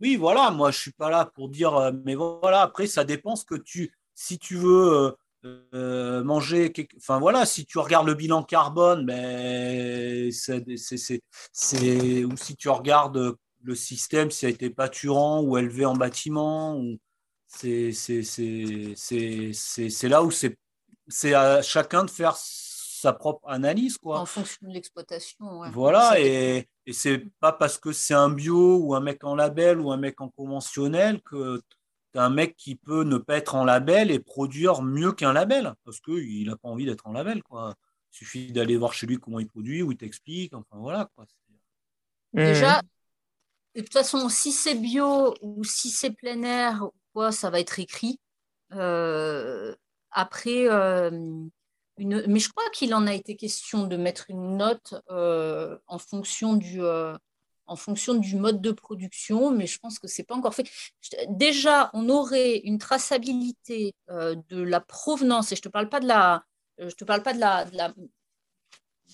oui, voilà. Moi, je suis pas là pour dire, euh, mais voilà. Après, ça dépend ce que tu, si tu veux euh, euh, manger, enfin voilà, si tu regardes le bilan carbone, ben c'est, ou si tu regardes le système, si a été pâturant ou élevé en bâtiment, ou c'est, c'est là où c'est, c'est à chacun de faire sa propre analyse. Quoi. En fonction de l'exploitation. Voilà, et, et c'est pas parce que c'est un bio ou un mec en label ou un mec en conventionnel que tu as un mec qui peut ne pas être en label et produire mieux qu'un label, parce qu'il n'a pas envie d'être en label. Quoi. Il suffit d'aller voir chez lui comment il produit, ou il t'explique, enfin voilà. Quoi. Déjà, de toute façon, si c'est bio ou si c'est plein air, ça va être écrit. Euh, après, euh, mais je crois qu'il en a été question de mettre une note euh, en, fonction du, en fonction du mode de production, mais je pense que ce n'est pas encore fait. Déjà, on aurait une traçabilité de la provenance, et je ne te parle pas de la, je te parle pas de la, de, la,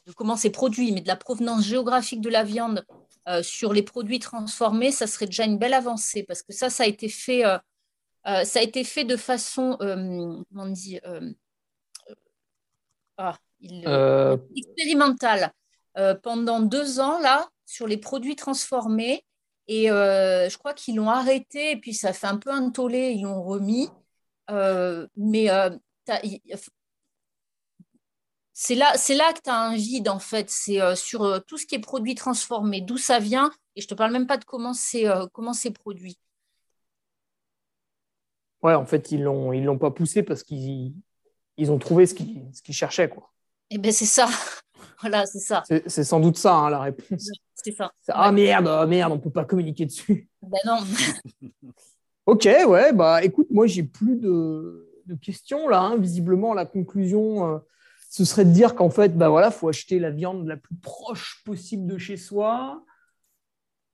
de comment c'est produit, mais de la provenance géographique de la viande sur les produits transformés, ça serait déjà une belle avancée, parce que ça, ça a été fait, ça a été fait de façon, comment on dit, ah, il, euh, euh, expérimental euh, pendant deux ans là sur les produits transformés. Et je crois qu'ils l'ont arrêté et puis ça fait un peu un tollé, ils l'ont remis. mais c'est là, c'est là que tu as un vide en fait. C'est sur tout ce qui est produit transformé, d'où ça vient. Et je te parle même pas de comment c'est comment c'est produit. Ouais, en fait, ils l'ont ils l'ont pas poussé parce qu'ils ils ont trouvé ce qu'ils ce cherchaient. Quoi. Eh bien, c'est ça. voilà, c'est ça. C'est sans doute ça, hein, la réponse. C'est ça. Ah merde, oh, merde, on ne peut pas communiquer dessus. Ben non. ok, ouais, bah écoute, moi, j'ai plus de, questions là. Hein. Visiblement, la conclusion, euh, ce serait de dire qu'en fait, bah voilà, faut acheter la viande la plus proche possible de chez soi,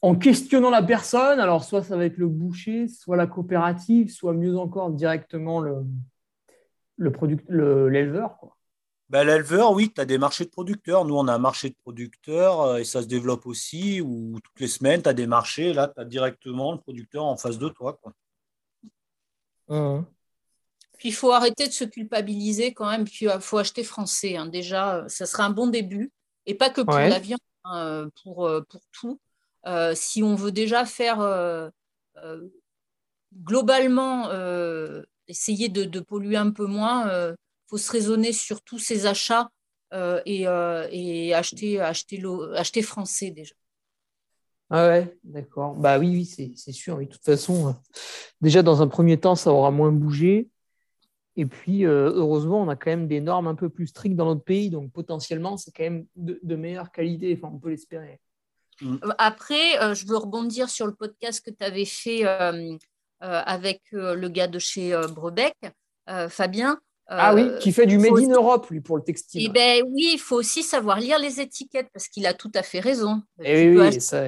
en questionnant la personne. Alors, soit ça va être le boucher, soit la coopérative, soit mieux encore directement le, le product, l'éleveur. Ben, l'éleveur, oui, tu as des marchés de producteurs. Nous, on a un marché de producteurs euh, et ça se développe aussi, où toutes les semaines, tu as des marchés. Là, tu as directement le producteur en face de toi. Quoi. Mmh. Puis il faut arrêter de se culpabiliser quand même. Puis il faut acheter français. Hein. Déjà, ça sera un bon début. Et pas que pour la viande, hein, pour, euh, pour tout. Euh, si on veut déjà faire euh, euh, globalement essayer de, polluer un peu moins, il faut se raisonner sur tous ces achats et, acheter, acheter, français déjà. Ah ouais, d'accord. Bah oui, oui, c'est sûr. de toute façon, déjà dans un premier temps, ça aura moins bougé. Et puis, heureusement, on a quand même des normes un peu plus strictes dans notre pays, donc potentiellement, c'est quand même de, de, meilleure qualité. Enfin, on peut l'espérer. Mm. Après, euh, je veux rebondir sur le podcast que tu avais fait euh, euh, avec le gars de chez Brebec, Fabien. ah oui, qui fait du Made in Europe, lui, pour le textile. Eh ben, oui, il faut aussi savoir lire les étiquettes, parce qu'il a tout à fait raison. Et eh oui, ça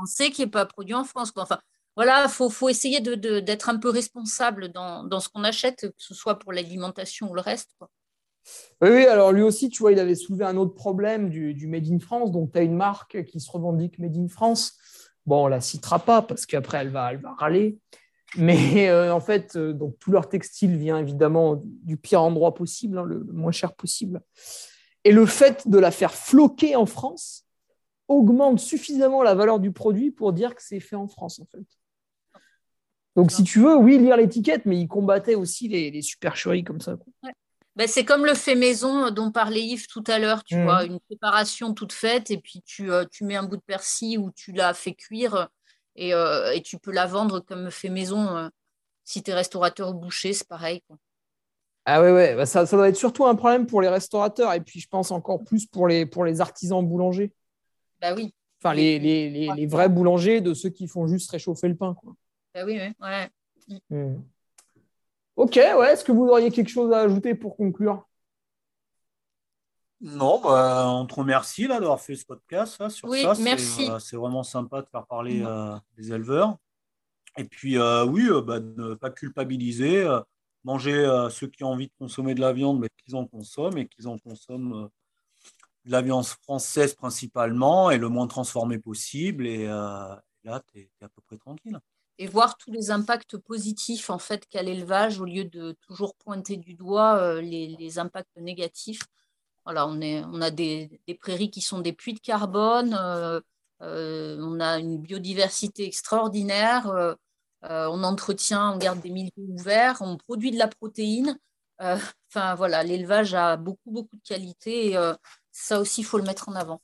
On sait qu'il n'est pas produit en France. Enfin, voilà, il faut, faut, essayer d'être de, un peu responsable dans, dans ce qu'on achète, que ce soit pour l'alimentation ou le reste. Quoi. Oui, alors lui aussi, tu vois, il avait soulevé un autre problème du, Made in France. Donc, tu as une marque qui se revendique Made in France. Bon, on la citera pas parce qu'après, elle va, elle va râler. Mais euh, en fait, euh, donc, tout leur textile vient évidemment du pire endroit possible, hein, le, moins cher possible. Et le fait de la faire floquer en France augmente suffisamment la valeur du produit pour dire que c'est fait en France, en fait. Donc, si tu veux, oui, lire l'étiquette, mais il combattait aussi les, supercheries comme ça. Ben, c'est comme le fait maison dont parlait Yves tout à l'heure, tu mmh. vois, une préparation toute faite et puis tu, euh, tu, mets un bout de persil ou tu l'as fait cuire et, euh, et, tu peux la vendre comme fait maison. Euh, si tu es restaurateur ou boucher, c'est pareil. Quoi. Ah ouais, ouais. Bah, ça, ça, doit être surtout un problème pour les restaurateurs et puis je pense encore plus pour les, pour les artisans boulangers. Bah oui. Enfin, les, les, les, les, vrais boulangers de ceux qui font juste réchauffer le pain. Quoi. Bah oui, ouais. ouais. Mmh. Ok, ouais. Est-ce que vous auriez quelque chose à ajouter pour conclure? Non, bah, on te remercie d'avoir fait ce podcast sur oui, ça. Merci. C'est vraiment sympa de faire parler euh, des éleveurs. Et puis, euh, oui, euh, bah, ne pas culpabiliser, manger ceux qui ont envie de consommer de la viande, mais qu'ils en consomment et qu'ils en consomment de la viande française principalement et le moins transformé possible. Et là, tu es, à peu près tranquille et voir tous les impacts positifs en fait qu'a l'élevage au lieu de toujours pointer du doigt euh, les, impacts négatifs. Voilà, on, est, on a des, prairies qui sont des puits de carbone, euh, euh, on a une biodiversité extraordinaire, on entretient, on garde des milieux ouverts, on produit de la protéine. Enfin voilà, l'élevage a beaucoup beaucoup de qualités et ça aussi il faut le mettre en avant.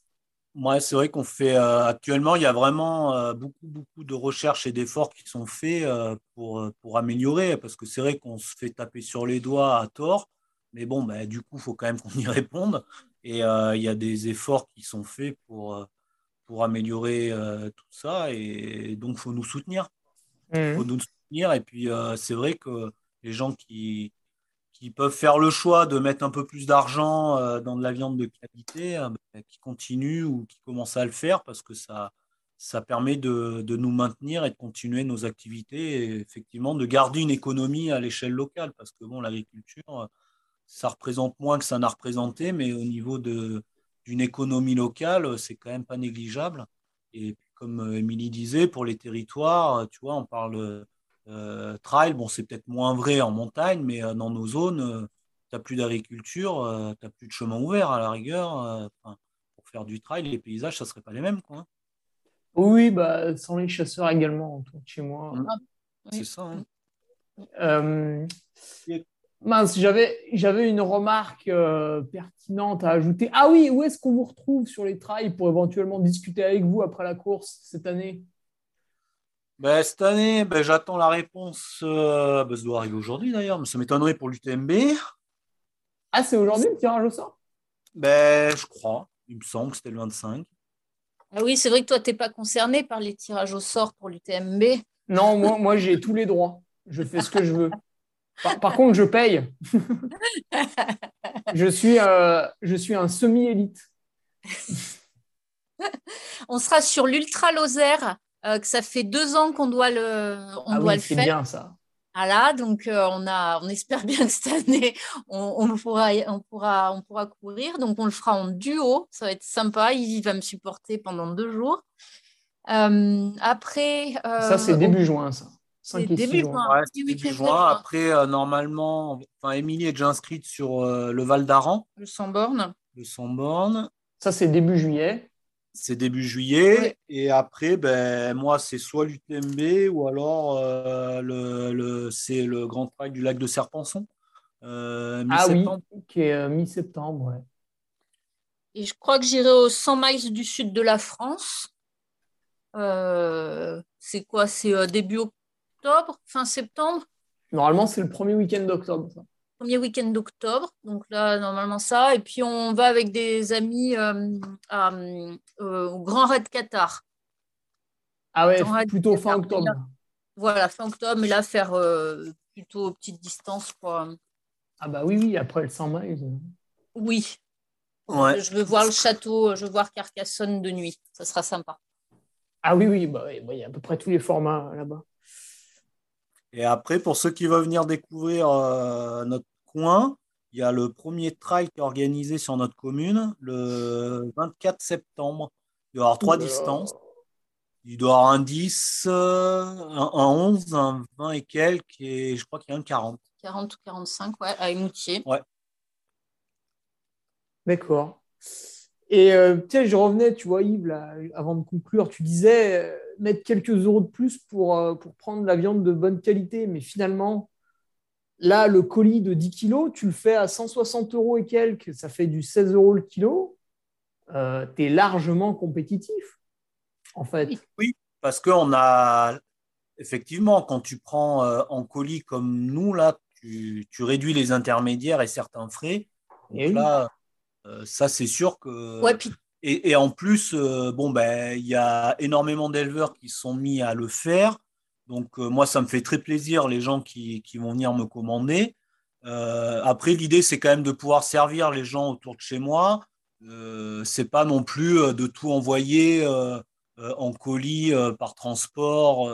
Moi, c'est vrai qu'on fait euh, actuellement, il y a vraiment euh, beaucoup, beaucoup de recherches et d'efforts qui sont faits euh, pour, pour améliorer, parce que c'est vrai qu'on se fait taper sur les doigts à tort, mais bon, bah, du coup, il faut quand même qu'on y réponde. Et il y a des efforts qui sont faits pour, pour améliorer tout ça, et donc il faut nous soutenir. Il mmh. faut nous soutenir, et puis c'est vrai que les gens qui, qui peuvent faire le choix de mettre un peu plus d'argent euh, dans de la viande de qualité, euh, bah, qui continuent ou qui commencent à le faire parce que ça, ça permet de, de nous maintenir et de continuer nos activités et effectivement de garder une économie à l'échelle locale parce que bon, l'agriculture, ça représente moins que ça n'a représenté, mais au niveau d'une économie locale, c'est quand même pas négligeable. Et comme Émilie disait, pour les territoires, tu vois, on parle euh, trail, bon, c'est peut-être moins vrai en montagne, mais euh, dans nos zones, euh, tu n'as plus d'agriculture, tu n'as plus de chemin ouvert à la rigueur. pour faire du trail, les paysages, ça ne serait pas les mêmes. Quoi. Hein. Oui, bah, sans les chasseurs également autour de chez moi. Mmh. Ah, c'est ça. Hein. mince, j'avais, j'avais une remarque pertinente à ajouter. Ah oui, où est-ce qu'on vous retrouve sur les trails pour éventuellement discuter avec vous après la course cette année? Ben, cette année, ben, j'attends la réponse. Euh, ben, ça doit arriver aujourd'hui d'ailleurs, mais ça m'étonnerait pour l'UTMB. Ah, c'est aujourd'hui le tirage au sort? Ben, Je crois. Il me semble que c'était le 25. Ah oui, c'est vrai que toi, tu n'es pas concerné par les tirages au sort pour l'UTMB. Non, moi, moi j'ai tous les droits. Je fais ce que je veux. Par, contre, je paye. je, suis, euh, je suis un semi-élite. on sera sur l'Ultra Lozère, euh, que ça fait deux ans qu'on doit le, on ah doit oui, le c'est faire. bien ça. Voilà, donc euh, on, a, on espère bien que cette année, on, pourra, on, pourra, on pourra courir. Donc on le fera en duo, ça va être sympa. Il va me supporter pendant deux jours. Euh, après. ça, c'est début juin, ça. C'est début juin. Ouais, début juin. Après, normalement, enfin, Émilie est déjà inscrite sur le Val d'Aran. Le sans-borne. Le sans-borne. Ça, c'est début juillet. C'est début juillet. Et après, ben, moi, c'est soit l'UTMB ou alors euh, le, c'est le Grand Trail du lac de Serpenson. Euh, ah oui, qui est euh, mi-septembre. Et je crois que j'irai aux 100 miles du sud de la France. c'est quoi? C'est début octobre, fin septembre? Normalement, c'est le premier week-end d'octobre. Premier week-end d'octobre. Donc là, normalement, ça. Et puis, on va avec des amis euh, euh, au Grand Raid Qatar. Ah ouais, plutôt fin octobre. voilà, fin octobre, mais là, faire euh, plutôt petite distance. Quoi. Ah bah oui, oui, après le 100 miles. Oui. Ouais. Je veux voir le château, je veux voir Carcassonne de nuit. Ça sera sympa. Ah oui, oui, bah, il y a à peu près tous les formats là-bas. Et après, pour ceux qui veulent venir découvrir euh, notre coin, il y a le premier trail qui est organisé sur notre commune le 24 septembre. Il doit y avoir trois distances. Il doit y avoir un 10, euh, un, 11, un 20 et quelques, et je crois qu'il y a un 40. 40 ou 45, ouais, à Émoutier. Ouais. D'accord. Et euh, je revenais, tu vois, Yves, avant de conclure, tu disais, mettre quelques euros de plus pour, euh, pour prendre la viande de bonne qualité. Mais finalement, là, le colis de 10 kilos, tu le fais à 160 euros et quelques, ça fait du 16 euros le kilo. Euh, tu es largement compétitif, en fait. Oui, parce qu'on a effectivement, quand tu prends euh, en colis comme nous, là, tu, tu, réduis les intermédiaires et certains frais. Donc et là, ça, c'est sûr que. Ouais, puis et, en plus, euh, bon, ben, il y a énormément d'éleveurs qui sont mis à le faire. Donc, euh, moi, ça me fait très plaisir, les gens qui, vont venir me commander. Euh, après, l'idée, c'est quand même de pouvoir servir les gens autour de chez moi. c'est pas non plus de tout envoyer en colis par transport.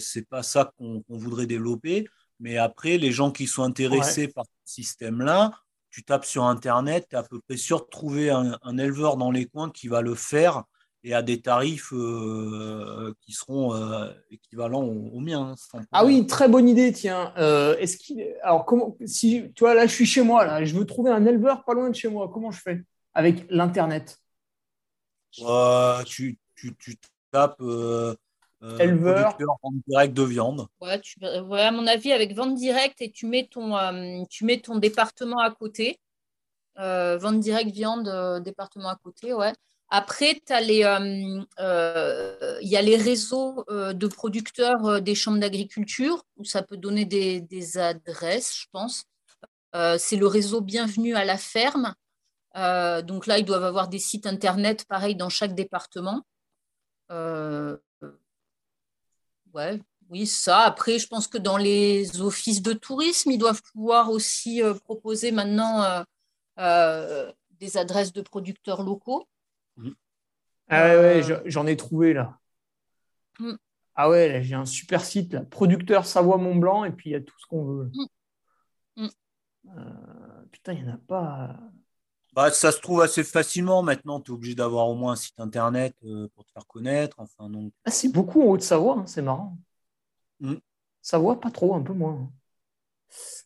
c'est pas ça qu'on voudrait développer. Mais après, les gens qui sont intéressés par ce système-là, tu tapes sur Internet, tu es à peu près sûr de trouver un, éleveur dans les coins qui va le faire et à des tarifs euh, qui seront euh, équivalents aux, miens. Hein, ah oui, très bonne idée, tiens. Euh, est-ce qu'il... Alors, comment... si tu vois, là, je suis chez moi, là, je veux trouver un éleveur pas loin de chez moi, comment je fais avec l'Internet? Tu, tu, tu, tapes euh, éleveur. Vente directe de viande. Ouais, tu, à mon avis, avec vente directe et tu mets ton, euh, tu mets ton département à côté. Euh, vente directe viande, département à côté, ouais. Après, il y a les réseaux de producteurs des chambres d'agriculture où ça peut donner des, adresses, je pense. c'est le réseau Bienvenue à la ferme. donc là, ils doivent avoir des sites internet pareil dans chaque département. Euh, ouais, oui, ça. Après, je pense que dans les offices de tourisme, ils doivent pouvoir aussi euh, proposer maintenant euh, euh, des adresses de producteurs locaux. Mmh. Ah ouais, j'en ai trouvé là. Mmh. Ah ouais, j'ai un super site, là. producteur Savoie Mont Blanc, et puis il y a tout ce qu'on veut. Mmh. putain, il n'y en a pas. Bah, ça se trouve assez facilement maintenant. Tu es obligé d'avoir au moins un site internet euh, pour te faire connaître. Enfin, donc... Ah, c'est beaucoup en Haute-Savoie, hein, c'est marrant. Mm. Savoie, pas trop, un peu moins.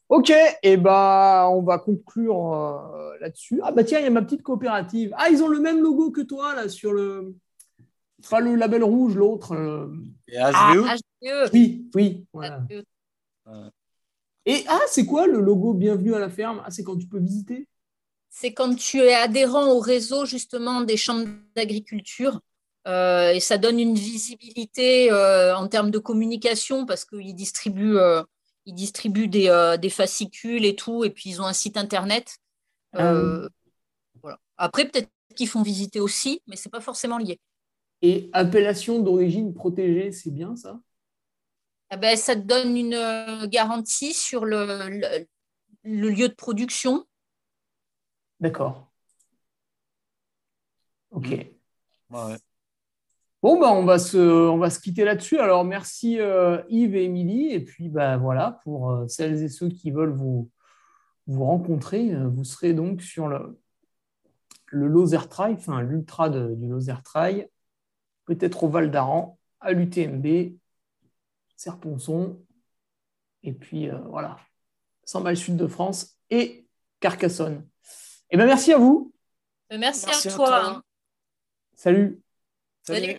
Ok, et eh bah on va conclure euh, là-dessus. Ah bah tiens, il y a ma petite coopérative. Ah, ils ont le même logo que toi là sur le. Pas le label rouge, l'autre. Euh... Ah, HVE. Oui, oui. Voilà. Et ah, c'est quoi le logo Bienvenue à la ferme Ah, c'est quand tu peux visiter? C'est quand tu es adhérent au réseau justement des chambres d'agriculture euh, et ça donne une visibilité euh, en termes de communication parce qu'ils distribuent, euh, ils distribuent des, des, fascicules et tout et puis ils ont un site internet. Voilà. Après, peut-être qu'ils font visiter aussi, mais ce n'est pas forcément lié. Et appellation d'origine protégée, c'est bien ça? Eh ben, ça te donne une euh, garantie sur le, le, lieu de production. D'accord. Ok. Ouais. Bon, bah, on, va se, on va se quitter là-dessus. Alors, merci euh, Yves et Émilie. Et puis, bah, voilà, pour euh, celles et ceux qui veulent vous, vous rencontrer, euh, vous serez donc sur le, le Trail, enfin l'ultra du Lozère Trail, peut-être au Val d'Aran, à l'UTMB, Serponçon, et puis voilà, 100 miles sud de France et Carcassonne. Et eh ben merci à vous. Merci, à, toi. Salut. Salut.